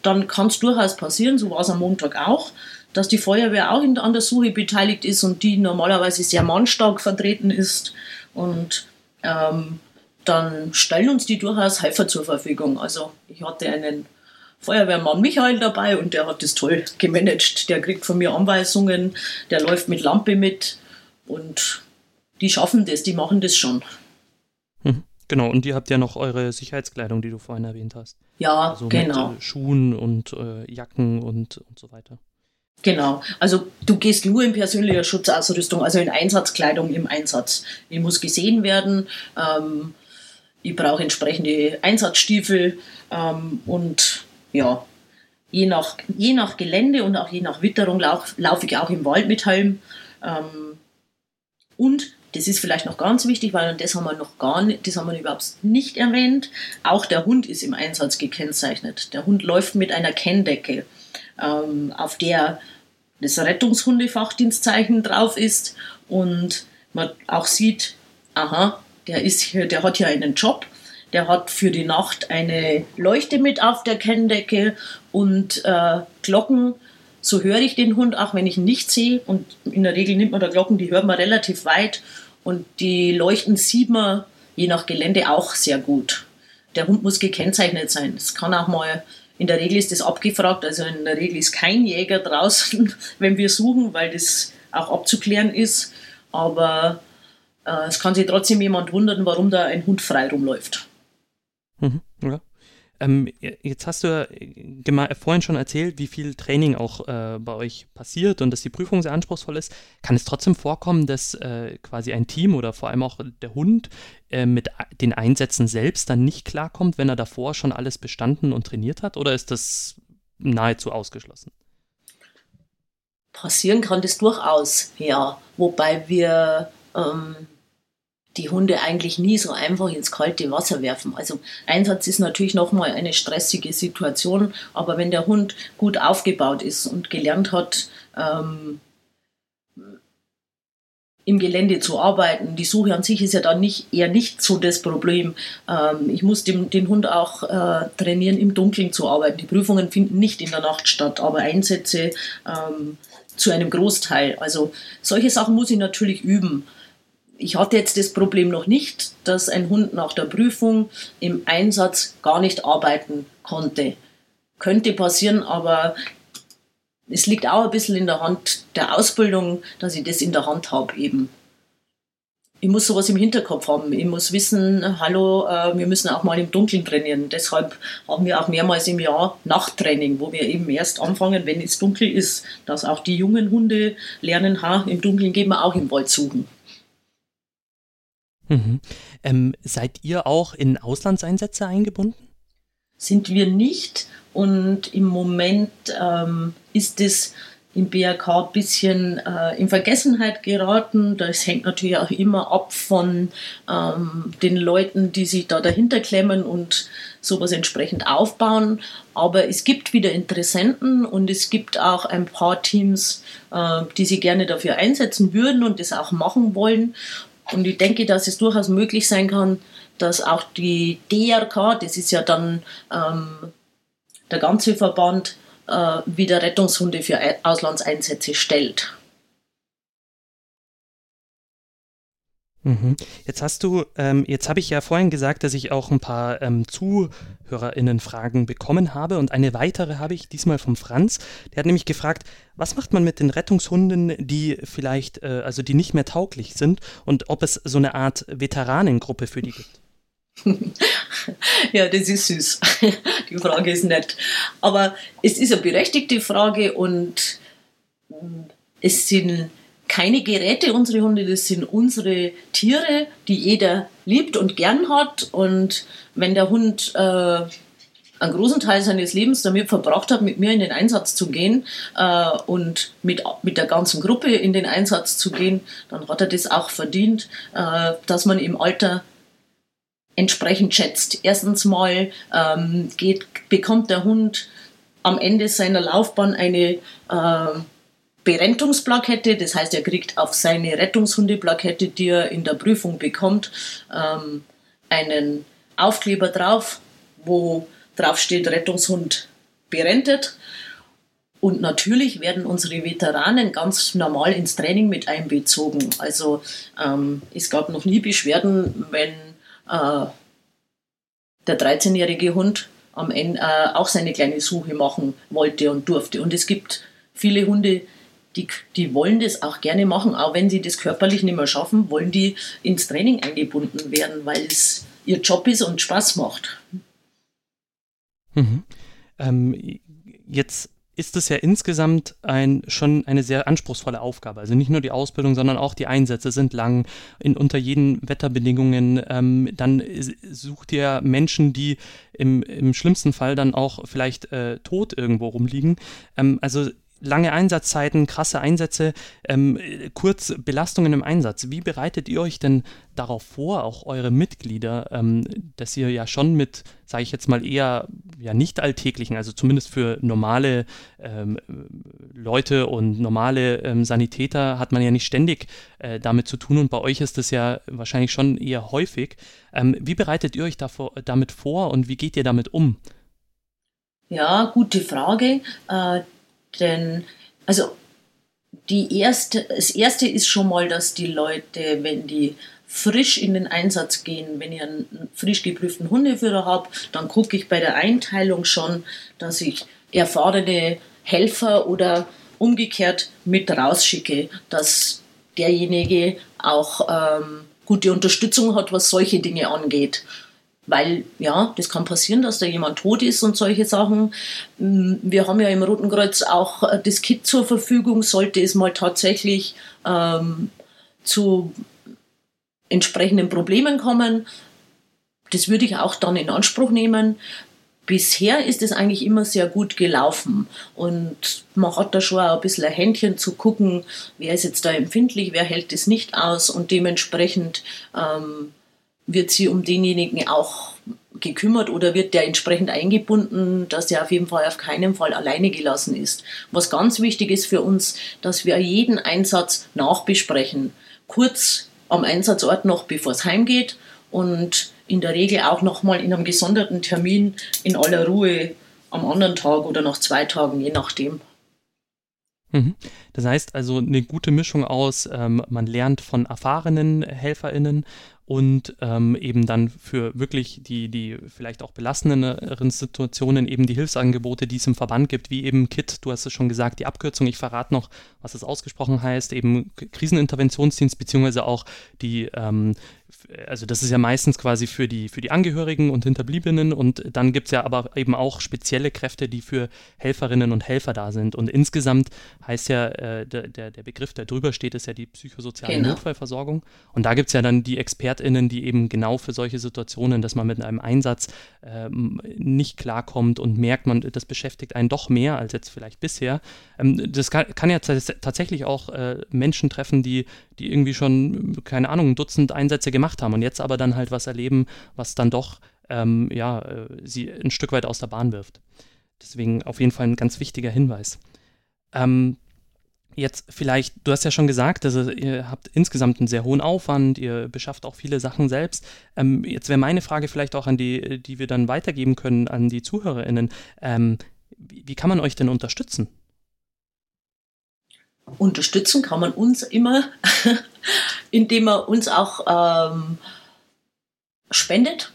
B: Dann kann es durchaus passieren, so war es am Montag auch, dass die Feuerwehr auch an der Suche beteiligt ist und die normalerweise sehr mannstark vertreten ist. Und ähm, dann stellen uns die durchaus Helfer zur Verfügung. Also ich hatte einen Feuerwehrmann Michael dabei und der hat das toll gemanagt. Der kriegt von mir Anweisungen, der läuft mit Lampe mit und die schaffen das, die machen das schon.
A: Mhm, genau, und ihr habt ja noch eure Sicherheitskleidung, die du vorhin erwähnt hast.
B: Ja, also genau.
A: Mit, äh, Schuhen und äh, Jacken und, und so weiter.
B: Genau, also du gehst nur in persönlicher Schutzausrüstung, also in Einsatzkleidung im Einsatz. Die muss gesehen werden. Ähm, ich brauche entsprechende Einsatzstiefel ähm, und ja, je nach, je nach Gelände und auch je nach Witterung laufe lauf ich auch im Wald mit Helm. Ähm, und das ist vielleicht noch ganz wichtig, weil das haben wir noch gar nicht, das haben wir überhaupt nicht erwähnt. Auch der Hund ist im Einsatz gekennzeichnet. Der Hund läuft mit einer Kenndecke, ähm, auf der das Rettungshundefachdienstzeichen drauf ist und man auch sieht, aha, der, ist hier, der hat hier einen Job, der hat für die Nacht eine Leuchte mit auf der Kenndecke und äh, Glocken. So höre ich den Hund, auch wenn ich ihn nicht sehe. Und in der Regel nimmt man da Glocken, die hört man relativ weit. Und die Leuchten sieht man je nach Gelände auch sehr gut. Der Hund muss gekennzeichnet sein. Es kann auch mal, in der Regel ist das abgefragt, also in der Regel ist kein Jäger draußen, wenn wir suchen, weil das auch abzuklären ist. Aber äh, es kann sich trotzdem jemand wundern, warum da ein Hund frei rumläuft.
A: Mhm, ja. Ähm, jetzt hast du ja vorhin schon erzählt, wie viel Training auch äh, bei euch passiert und dass die Prüfung sehr anspruchsvoll ist. Kann es trotzdem vorkommen, dass äh, quasi ein Team oder vor allem auch der Hund äh, mit den Einsätzen selbst dann nicht klarkommt, wenn er davor schon alles bestanden und trainiert hat? Oder ist das nahezu ausgeschlossen?
B: Passieren kann das durchaus, ja. Wobei wir ähm, die Hunde eigentlich nie so einfach ins kalte Wasser werfen. Also Einsatz ist natürlich nochmal eine stressige Situation, aber wenn der Hund gut aufgebaut ist und gelernt hat, ähm, im Gelände zu arbeiten. Die Suche an sich ist ja dann nicht, eher nicht so das Problem. Ähm, ich muss dem, den Hund auch äh, trainieren, im Dunkeln zu arbeiten. Die Prüfungen finden nicht in der Nacht statt, aber Einsätze ähm, zu einem Großteil. Also solche Sachen muss ich natürlich üben ich hatte jetzt das Problem noch nicht, dass ein Hund nach der Prüfung im Einsatz gar nicht arbeiten konnte. Könnte passieren, aber es liegt auch ein bisschen in der Hand der Ausbildung, dass ich das in der Hand habe eben. Ich muss sowas im Hinterkopf haben. Ich muss wissen, hallo, äh, wir müssen auch mal im Dunkeln trainieren. Deshalb haben wir auch mehrmals im Jahr Nachttraining, wo wir eben erst anfangen, wenn es dunkel ist, dass auch die jungen Hunde lernen, ha, im Dunkeln gehen wir auch im Wald suchen.
A: Mhm. Ähm, seid ihr auch in Auslandseinsätze eingebunden?
B: Sind wir nicht. Und im Moment ähm, ist es im BRK ein bisschen äh, in Vergessenheit geraten. Das hängt natürlich auch immer ab von ähm, den Leuten, die sich da dahinter klemmen und sowas entsprechend aufbauen. Aber es gibt wieder Interessenten und es gibt auch ein paar Teams, äh, die sich gerne dafür einsetzen würden und das auch machen wollen. Und ich denke, dass es durchaus möglich sein kann, dass auch die DRK, das ist ja dann ähm, der ganze Verband, äh, wieder Rettungshunde für Auslandseinsätze stellt.
A: Jetzt hast du, ähm, jetzt habe ich ja vorhin gesagt, dass ich auch ein paar ähm, ZuhörerInnen-Fragen bekommen habe und eine weitere habe ich diesmal vom Franz. Der hat nämlich gefragt, was macht man mit den Rettungshunden, die vielleicht, äh, also die nicht mehr tauglich sind und ob es so eine Art Veteranengruppe für die gibt?
B: ja, das ist süß. die Frage ist nett. Aber es ist eine berechtigte Frage und es sind keine Geräte, unsere Hunde, das sind unsere Tiere, die jeder liebt und gern hat. Und wenn der Hund äh, einen großen Teil seines Lebens damit verbracht hat, mit mir in den Einsatz zu gehen äh, und mit, mit der ganzen Gruppe in den Einsatz zu gehen, dann hat er das auch verdient, äh, dass man im Alter entsprechend schätzt. Erstens mal ähm, geht, bekommt der Hund am Ende seiner Laufbahn eine äh, Berentungsplakette, das heißt, er kriegt auf seine Rettungshundeplakette, die er in der Prüfung bekommt, ähm, einen Aufkleber drauf, wo drauf steht Rettungshund berentet. Und natürlich werden unsere Veteranen ganz normal ins Training mit einbezogen. Also ähm, es gab noch nie Beschwerden, wenn äh, der 13-jährige Hund am Ende äh, auch seine kleine Suche machen wollte und durfte. Und es gibt viele Hunde, die, die wollen das auch gerne machen, auch wenn sie das körperlich nicht mehr schaffen, wollen die ins Training eingebunden werden, weil es ihr Job ist und Spaß macht.
A: Mhm. Ähm, jetzt ist es ja insgesamt ein, schon eine sehr anspruchsvolle Aufgabe. Also nicht nur die Ausbildung, sondern auch die Einsätze sind lang, in, unter jeden Wetterbedingungen. Ähm, dann sucht ihr Menschen, die im, im schlimmsten Fall dann auch vielleicht äh, tot irgendwo rumliegen. Ähm, also lange Einsatzzeiten, krasse Einsätze, ähm, kurz Belastungen im Einsatz. Wie bereitet ihr euch denn darauf vor, auch eure Mitglieder, ähm, dass ihr ja schon mit, sage ich jetzt mal eher ja nicht alltäglichen, also zumindest für normale ähm, Leute und normale ähm, Sanitäter hat man ja nicht ständig äh, damit zu tun und bei euch ist das ja wahrscheinlich schon eher häufig. Ähm, wie bereitet ihr euch davor, damit vor und wie geht ihr damit um?
B: Ja, gute Frage. Denn, also die erste, das erste ist schon mal, dass die Leute, wenn die frisch in den Einsatz gehen, wenn ich einen frisch geprüften Hundeführer habe, dann gucke ich bei der Einteilung schon, dass ich erfahrene Helfer oder umgekehrt mit rausschicke, dass derjenige auch ähm, gute Unterstützung hat, was solche Dinge angeht. Weil ja, das kann passieren, dass da jemand tot ist und solche Sachen. Mm, wir haben ja im Roten Kreuz auch äh, das Kit zur Verfügung, sollte es mal tatsächlich ähm, zu entsprechenden Problemen kommen. Das würde ich auch dann in Anspruch nehmen. Bisher ist es eigentlich immer sehr gut gelaufen und man hat da schon ein bisschen ein Händchen zu gucken, wer ist jetzt da empfindlich, wer hält es nicht aus und dementsprechend ähm, wird sie um denjenigen auch gekümmert oder wird der entsprechend eingebunden, dass er auf jeden Fall auf keinen Fall alleine gelassen ist. Was ganz wichtig ist für uns, dass wir jeden Einsatz nachbesprechen. Kurz am Einsatzort noch, bevor es heimgeht und in der Regel auch nochmal in einem gesonderten Termin in aller Ruhe am anderen Tag oder nach zwei Tagen, je nachdem.
A: Mhm. Das heißt also eine gute Mischung aus, ähm, man lernt von erfahrenen HelferInnen und ähm, eben dann für wirklich die, die vielleicht auch belastenderen Situationen eben die Hilfsangebote, die es im Verband gibt, wie eben KIT, du hast es schon gesagt, die Abkürzung, ich verrate noch, was es ausgesprochen heißt, eben Kriseninterventionsdienst, beziehungsweise auch die ähm, also das ist ja meistens quasi für die, für die Angehörigen und Hinterbliebenen und dann gibt es ja aber eben auch spezielle Kräfte, die für Helferinnen und Helfer da sind. Und insgesamt heißt ja, äh, der, der Begriff, der drüber steht, ist ja die psychosoziale genau. Notfallversorgung. Und da gibt es ja dann die ExpertInnen, die eben genau für solche Situationen, dass man mit einem Einsatz ähm, nicht klarkommt und merkt, man, das beschäftigt einen doch mehr als jetzt vielleicht bisher. Ähm, das kann, kann ja tatsächlich auch äh, Menschen treffen, die, die irgendwie schon, keine Ahnung, ein Dutzend Einsätze gemacht haben und jetzt aber dann halt was erleben, was dann doch ähm, ja, äh, sie ein Stück weit aus der Bahn wirft. Deswegen auf jeden Fall ein ganz wichtiger Hinweis. Ähm, jetzt vielleicht, du hast ja schon gesagt, also ihr habt insgesamt einen sehr hohen Aufwand, ihr beschafft auch viele Sachen selbst. Ähm, jetzt wäre meine Frage vielleicht auch an die, die wir dann weitergeben können an die ZuhörerInnen. Ähm, wie, wie kann man euch denn unterstützen?
B: Unterstützen kann man uns immer, indem man uns auch ähm, spendet.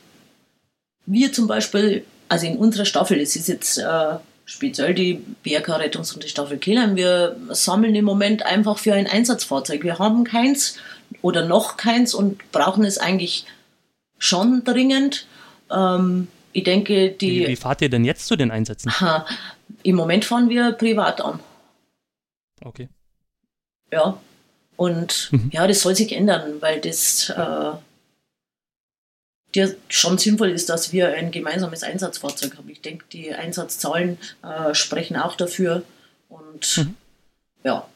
B: Wir zum Beispiel, also in unserer Staffel, es ist jetzt äh, speziell die BRK Rettungs- und die Staffel Kehlheim, wir sammeln im Moment einfach für ein Einsatzfahrzeug. Wir haben keins oder noch keins und brauchen es eigentlich schon dringend. Ähm, ich denke, die.
A: Wie, wie, fahrt ihr denn jetzt zu den Einsätzen?
B: Im Moment fahren wir privat an.
A: Okay.
B: Ja. Und mhm. ja, das soll sich ändern, weil das äh, schon sinnvoll ist, dass wir ein gemeinsames Einsatzfahrzeug haben. Ich denke, die Einsatzzahlen äh, sprechen auch dafür. Und mhm. ja.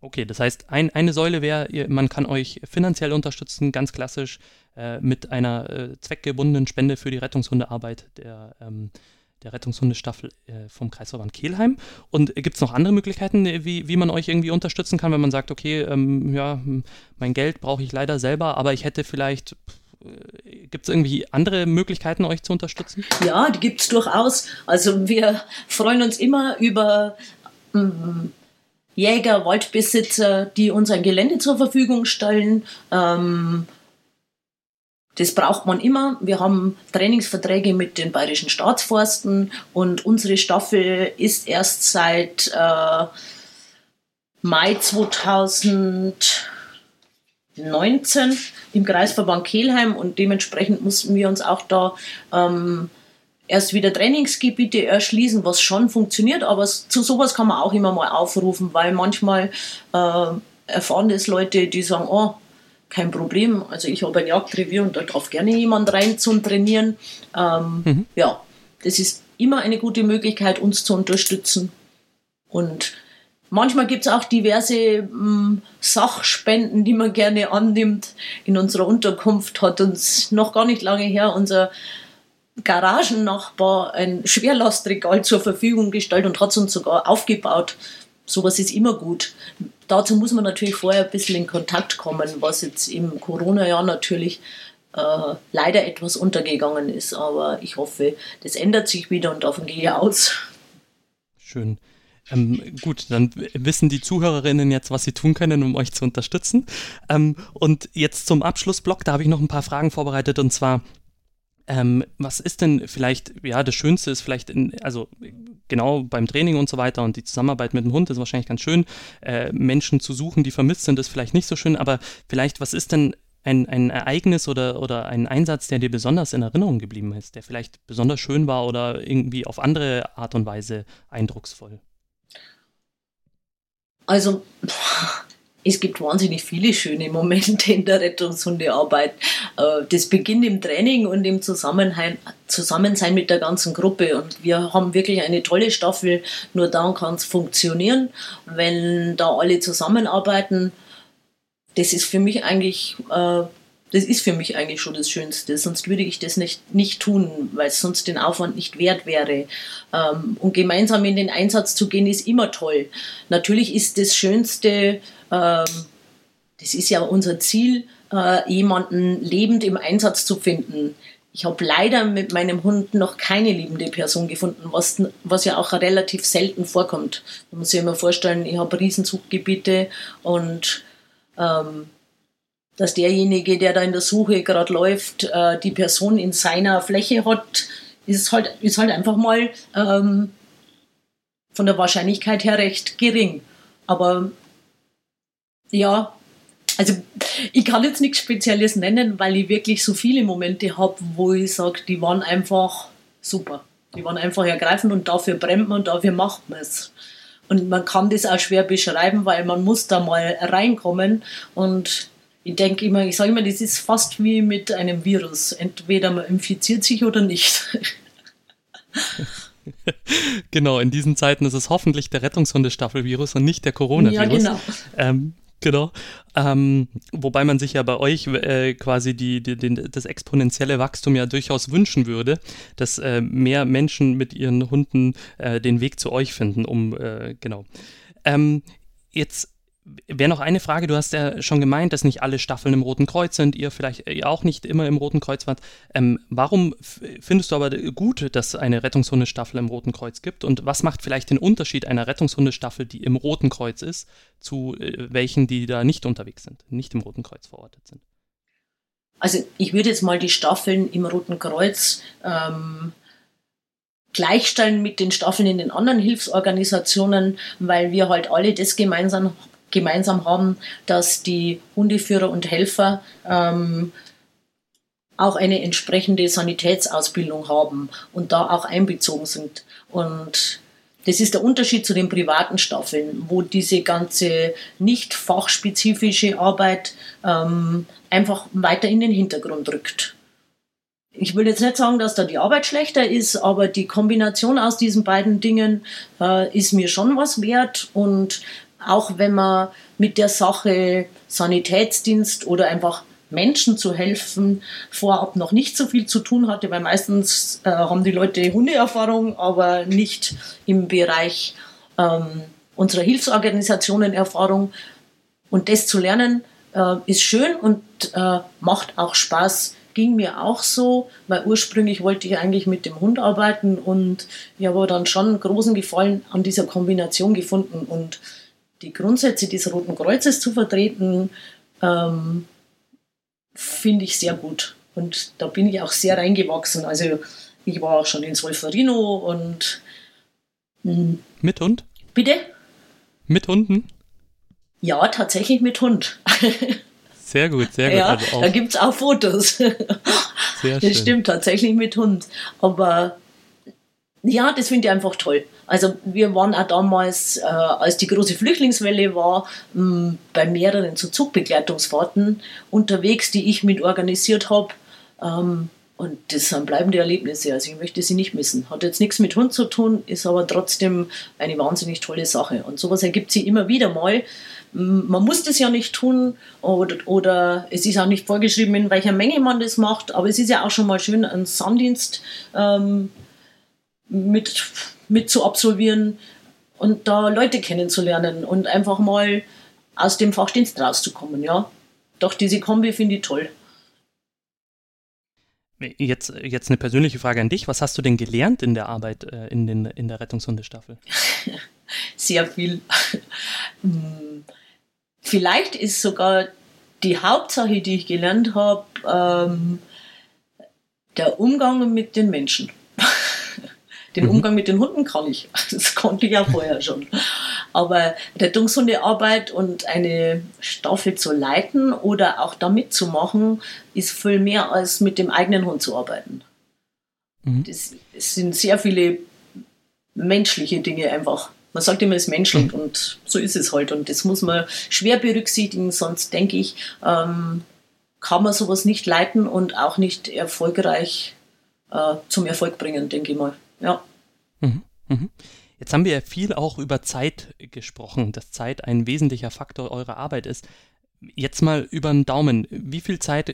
A: Okay, das heißt, ein, eine Säule wäre, man kann euch finanziell unterstützen, ganz klassisch, äh, mit einer äh, zweckgebundenen Spende für die Rettungshundearbeit der ähm, der Rettungshundestaffel äh, vom Kreisverband Kelheim. Und gibt es noch andere Möglichkeiten, äh, wie, wie man euch irgendwie unterstützen kann, wenn man sagt, okay, ähm, ja, mein Geld brauche ich leider selber, aber ich hätte vielleicht äh, Gibt es irgendwie andere Möglichkeiten, euch zu unterstützen?
B: Ja, die gibt es durchaus. Also wir freuen uns immer über ähm, Jäger, Waldbesitzer, die uns ein Gelände zur Verfügung stellen. Ähm, das braucht man immer. Wir haben Trainingsverträge mit den bayerischen Staatsforsten und unsere Staffel ist erst seit äh, Mai 2019 im Kreisverband Kelheim und dementsprechend mussten wir uns auch da ähm, erst wieder Trainingsgebiete erschließen, was schon funktioniert, aber zu sowas kann man auch immer mal aufrufen, weil manchmal äh, erfahren das Leute, die sagen, oh, kein Problem. Also ich habe ein Jagdrevier und da darf gerne jemand rein zum Trainieren. Ähm, mhm. Ja, das ist immer eine gute Möglichkeit, uns zu unterstützen. Und manchmal gibt es auch diverse ähm, Sachspenden, die man gerne annimmt. In unserer Unterkunft hat uns noch gar nicht lange her unser Garagennachbar ein Schwerlastregal zur Verfügung gestellt und hat es uns sogar aufgebaut. Sowas ist immer gut. Dazu muss man natürlich vorher ein bisschen in Kontakt kommen, was jetzt im Corona-Jahr natürlich äh, leider etwas untergegangen ist. Aber ich hoffe, das ändert sich wieder und davon gehe ich aus.
A: Schön. Ähm, gut, dann wissen die Zuhörerinnen jetzt, was sie tun können, um euch zu unterstützen. Ähm, und jetzt zum Abschlussblock, da habe ich noch ein paar Fragen vorbereitet und zwar, ähm, was ist denn vielleicht, ja, das Schönste ist vielleicht, in, also genau beim Training und so weiter und die Zusammenarbeit mit dem Hund ist wahrscheinlich ganz schön. Äh, Menschen zu suchen, die vermisst sind, ist vielleicht nicht so schön, aber vielleicht, was ist denn ein, ein Ereignis oder, oder ein Einsatz, der dir besonders in Erinnerung geblieben ist, der vielleicht besonders schön war oder irgendwie auf andere Art und Weise eindrucksvoll?
B: Also, es gibt wahnsinnig viele schöne Momente in der Rettungshundearbeit. Äh, das beginnt im Training und im Zusammensein mit der ganzen Gruppe. Und wir haben wirklich eine tolle Staffel. Nur dann kann es funktionieren, wenn da alle zusammenarbeiten. Das ist für mich eigentlich äh, das ist für mich eigentlich schon das Schönste. Sonst würde ich das nicht, nicht tun, weil es sonst den Aufwand nicht wert wäre. Ähm, und gemeinsam in den Einsatz zu gehen, ist immer toll. Natürlich ist das Schönste, ähm, das ist ja unser Ziel, äh, jemanden lebend im Einsatz zu finden. Ich habe leider mit meinem Hund noch keine liebende Person gefunden, was, was ja auch relativ selten vorkommt. Man muss sich immer vorstellen, ich habe Riesenzuchtgebiete und ähm, dass derjenige, der da in der Suche gerade läuft, äh, die Person in seiner Fläche hat, ist halt, ist halt einfach mal ähm, von der Wahrscheinlichkeit her recht gering. Aber ja, also ich kann jetzt nichts Spezielles nennen, weil ich wirklich so viele Momente habe, wo ich sage, die waren einfach super. Die waren einfach ergreifend und dafür brennt man und dafür macht man es. Und man kann das auch schwer beschreiben, weil man muss da mal reinkommen und ich denke immer, ich sage immer, das ist fast wie mit einem Virus. Entweder man infiziert sich oder nicht.
A: genau, in diesen Zeiten ist es hoffentlich der Rettungshundestaffel-Virus und nicht der Coronavirus. Ja, genau. Ähm, genau. Ähm, wobei man sich ja bei euch äh, quasi die, die, die, das exponentielle Wachstum ja durchaus wünschen würde, dass äh, mehr Menschen mit ihren Hunden äh, den Weg zu euch finden, um, äh, genau. Ähm, jetzt Wäre noch eine Frage, du hast ja schon gemeint, dass nicht alle Staffeln im Roten Kreuz sind, ihr vielleicht ihr auch nicht immer im Roten Kreuz wart. Ähm, warum findest du aber gut, dass es eine Rettungshundestaffel im Roten Kreuz gibt und was macht vielleicht den Unterschied einer Rettungshundestaffel, die im Roten Kreuz ist, zu äh, welchen, die da nicht unterwegs sind, nicht im Roten Kreuz verortet sind?
B: Also ich würde jetzt mal die Staffeln im Roten Kreuz ähm, gleichstellen mit den Staffeln in den anderen Hilfsorganisationen, weil wir halt alle das gemeinsam gemeinsam haben, dass die Hundeführer und Helfer ähm, auch eine entsprechende Sanitätsausbildung haben und da auch einbezogen sind. Und das ist der Unterschied zu den privaten Staffeln, wo diese ganze nicht fachspezifische Arbeit ähm, einfach weiter in den Hintergrund rückt. Ich will jetzt nicht sagen, dass da die Arbeit schlechter ist, aber die Kombination aus diesen beiden Dingen äh, ist mir schon was wert und auch wenn man mit der Sache Sanitätsdienst oder einfach Menschen zu helfen vorab noch nicht so viel zu tun hatte, weil meistens äh, haben die Leute Hundeerfahrung, aber nicht im Bereich ähm, unserer Hilfsorganisationen Erfahrung. Und das zu lernen äh, ist schön und äh, macht auch Spaß. Ging mir auch so, weil ursprünglich wollte ich eigentlich mit dem Hund arbeiten und ich habe dann schon großen Gefallen an dieser Kombination gefunden und die Grundsätze des Roten Kreuzes zu vertreten, ähm, finde ich sehr gut. Und da bin ich auch sehr reingewachsen. Also ich war auch schon in Solferino und
A: mh. mit Hund?
B: Bitte?
A: Mit Hunden?
B: Ja, tatsächlich mit Hund.
A: Sehr gut, sehr gut.
B: Ja, also da gibt es auch Fotos. Sehr das schön. stimmt, tatsächlich mit Hund. Aber ja, das finde ich einfach toll. Also wir waren auch damals, äh, als die große Flüchtlingswelle war, mh, bei mehreren zu Zugbegleitungsfahrten unterwegs, die ich mit organisiert habe. Ähm, und das sind bleibende Erlebnisse. Also ich möchte sie nicht missen. Hat jetzt nichts mit Hund zu tun, ist aber trotzdem eine wahnsinnig tolle Sache. Und sowas ergibt sich immer wieder mal. Man muss das ja nicht tun oder, oder es ist auch nicht vorgeschrieben, in welcher Menge man das macht, aber es ist ja auch schon mal schön, einen Sanddienst ähm, mit, mit zu absolvieren und da Leute kennenzulernen und einfach mal aus dem Fachdienst rauszukommen, ja. Doch diese Kombi finde ich toll.
A: Jetzt, jetzt eine persönliche Frage an dich. Was hast du denn gelernt in der Arbeit äh, in, den, in der Rettungshundestaffel?
B: Sehr viel. Hm, vielleicht ist sogar die Hauptsache, die ich gelernt habe, ähm, der Umgang mit den Menschen. Den mhm. Umgang mit den Hunden kann ich. Das konnte ich ja vorher schon. Aber Rettungshundearbeit und eine Staffel zu leiten oder auch da mitzumachen, ist viel mehr als mit dem eigenen Hund zu arbeiten. Mhm. Das, das, sind sehr viele menschliche Dinge einfach. Man sagt immer, es menschelt mhm. und so ist es halt. Und das muss man schwer berücksichtigen, sonst denke ich, ähm, kann man sowas nicht leiten und auch nicht erfolgreich äh, zum Erfolg bringen, denke ich mal. Ja.
A: Mhm. Mhm. Jetzt haben wir ja viel auch über Zeit gesprochen, dass Zeit ein wesentlicher Faktor eurer Arbeit ist. Jetzt mal über den Daumen. Wie viel Zeit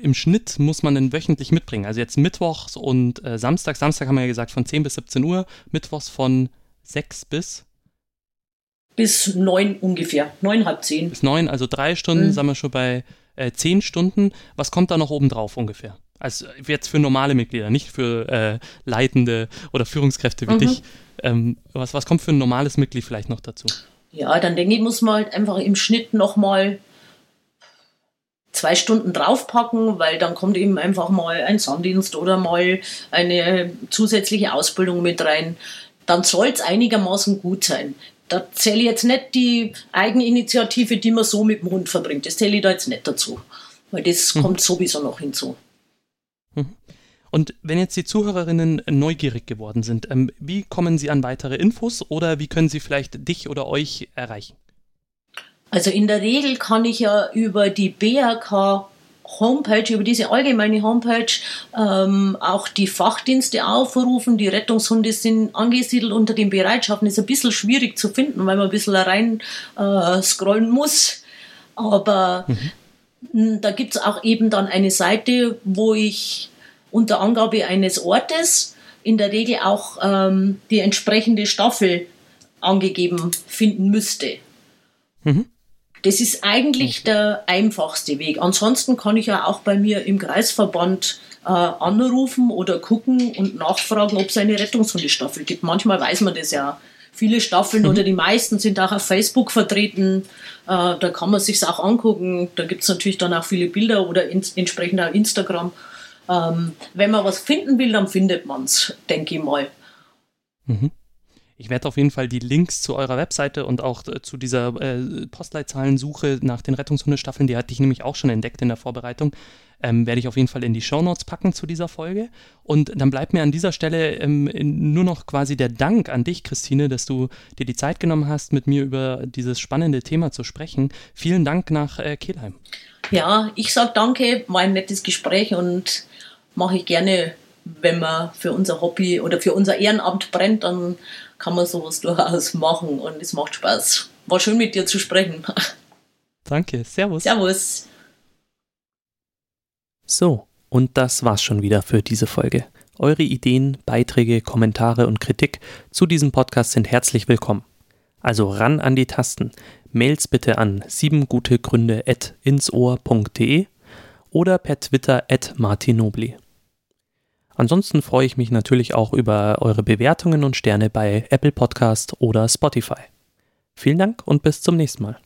A: im Schnitt muss man denn wöchentlich mitbringen? Also jetzt Mittwochs und äh, Samstag. Samstag haben wir ja gesagt von 10 bis 17 Uhr, Mittwochs von 6 bis?
B: Bis 9 ungefähr. 9, halb 10.
A: Bis 9, also drei Stunden, mhm. sind wir schon bei äh, 10 Stunden. Was kommt da noch oben drauf ungefähr? Also jetzt für normale Mitglieder, nicht für äh, Leitende oder Führungskräfte wie mhm. dich. Ähm, was, was kommt für ein normales Mitglied vielleicht noch dazu?
B: Ja, dann denke ich, muss man halt einfach im Schnitt nochmal zwei Stunden draufpacken, weil dann kommt eben einfach mal ein Sanddienst oder mal eine zusätzliche Ausbildung mit rein. Dann soll es einigermaßen gut sein. Da zähle ich jetzt nicht die Eigeninitiative, die man so mit dem Hund verbringt. Das zähle ich da jetzt nicht dazu. Weil das mhm. kommt sowieso noch hinzu.
A: Mhm. Und wenn jetzt die Zuhörerinnen neugierig geworden sind, ähm, wie kommen sie an weitere Infos oder wie können sie vielleicht dich oder euch erreichen?
B: Also in der Regel kann ich ja über die BRK Homepage, über diese allgemeine Homepage ähm, auch die Fachdienste aufrufen. Die Rettungshunde sind angesiedelt unter den Bereitschaften. Ist ein bisschen schwierig zu finden, weil man ein bisschen rein äh, scrollen muss. Aber mhm. Da gibt es auch eben dann eine Seite, wo ich unter Angabe eines Ortes in der Regel auch ähm, die entsprechende Staffel angegeben finden müsste. Mhm. Das ist eigentlich der einfachste Weg. Ansonsten kann ich ja auch bei mir im Kreisverband äh, anrufen oder gucken und nachfragen, ob es eine Rettungshundestaffel gibt. Manchmal weiß man das ja. Viele Staffeln mhm. oder die meisten sind auch auf Facebook vertreten. Äh, da kann man sich auch angucken. Da gibt es natürlich dann auch viele Bilder oder in, entsprechend auch Instagram. Ähm, wenn man was finden will, dann findet man es, denke ich mal.
A: Mhm. Ich werde auf jeden Fall die Links zu eurer Webseite und auch äh, zu dieser äh, Postleitzahlensuche nach den Rettungshundestaffeln, die hatte ich nämlich auch schon entdeckt in der Vorbereitung, ähm, werde ich auf jeden Fall in die Shownotes packen zu dieser Folge. Und dann bleibt mir an dieser Stelle ähm, nur noch quasi der Dank an dich, Christine, dass du dir die Zeit genommen hast, mit mir über dieses spannende Thema zu sprechen. Vielen Dank nach äh, Kelheim.
B: Ja, ich sage danke, war ein nettes Gespräch und mache ich gerne, wenn man für unser Hobby oder für unser Ehrenamt brennt, dann kann man sowas durchaus machen und es macht Spaß. War schön mit dir zu sprechen.
A: Danke, Servus.
B: Servus.
A: So, und das war's schon wieder für diese Folge. Eure Ideen, Beiträge, Kommentare und Kritik zu diesem Podcast sind herzlich willkommen. Also ran an die Tasten. Mails bitte an 7gutegründe.insohr.de oder per Twitter at martinobli. Ansonsten freue ich mich natürlich auch über eure Bewertungen und Sterne bei Apple Podcast oder Spotify. Vielen Dank und bis zum nächsten Mal.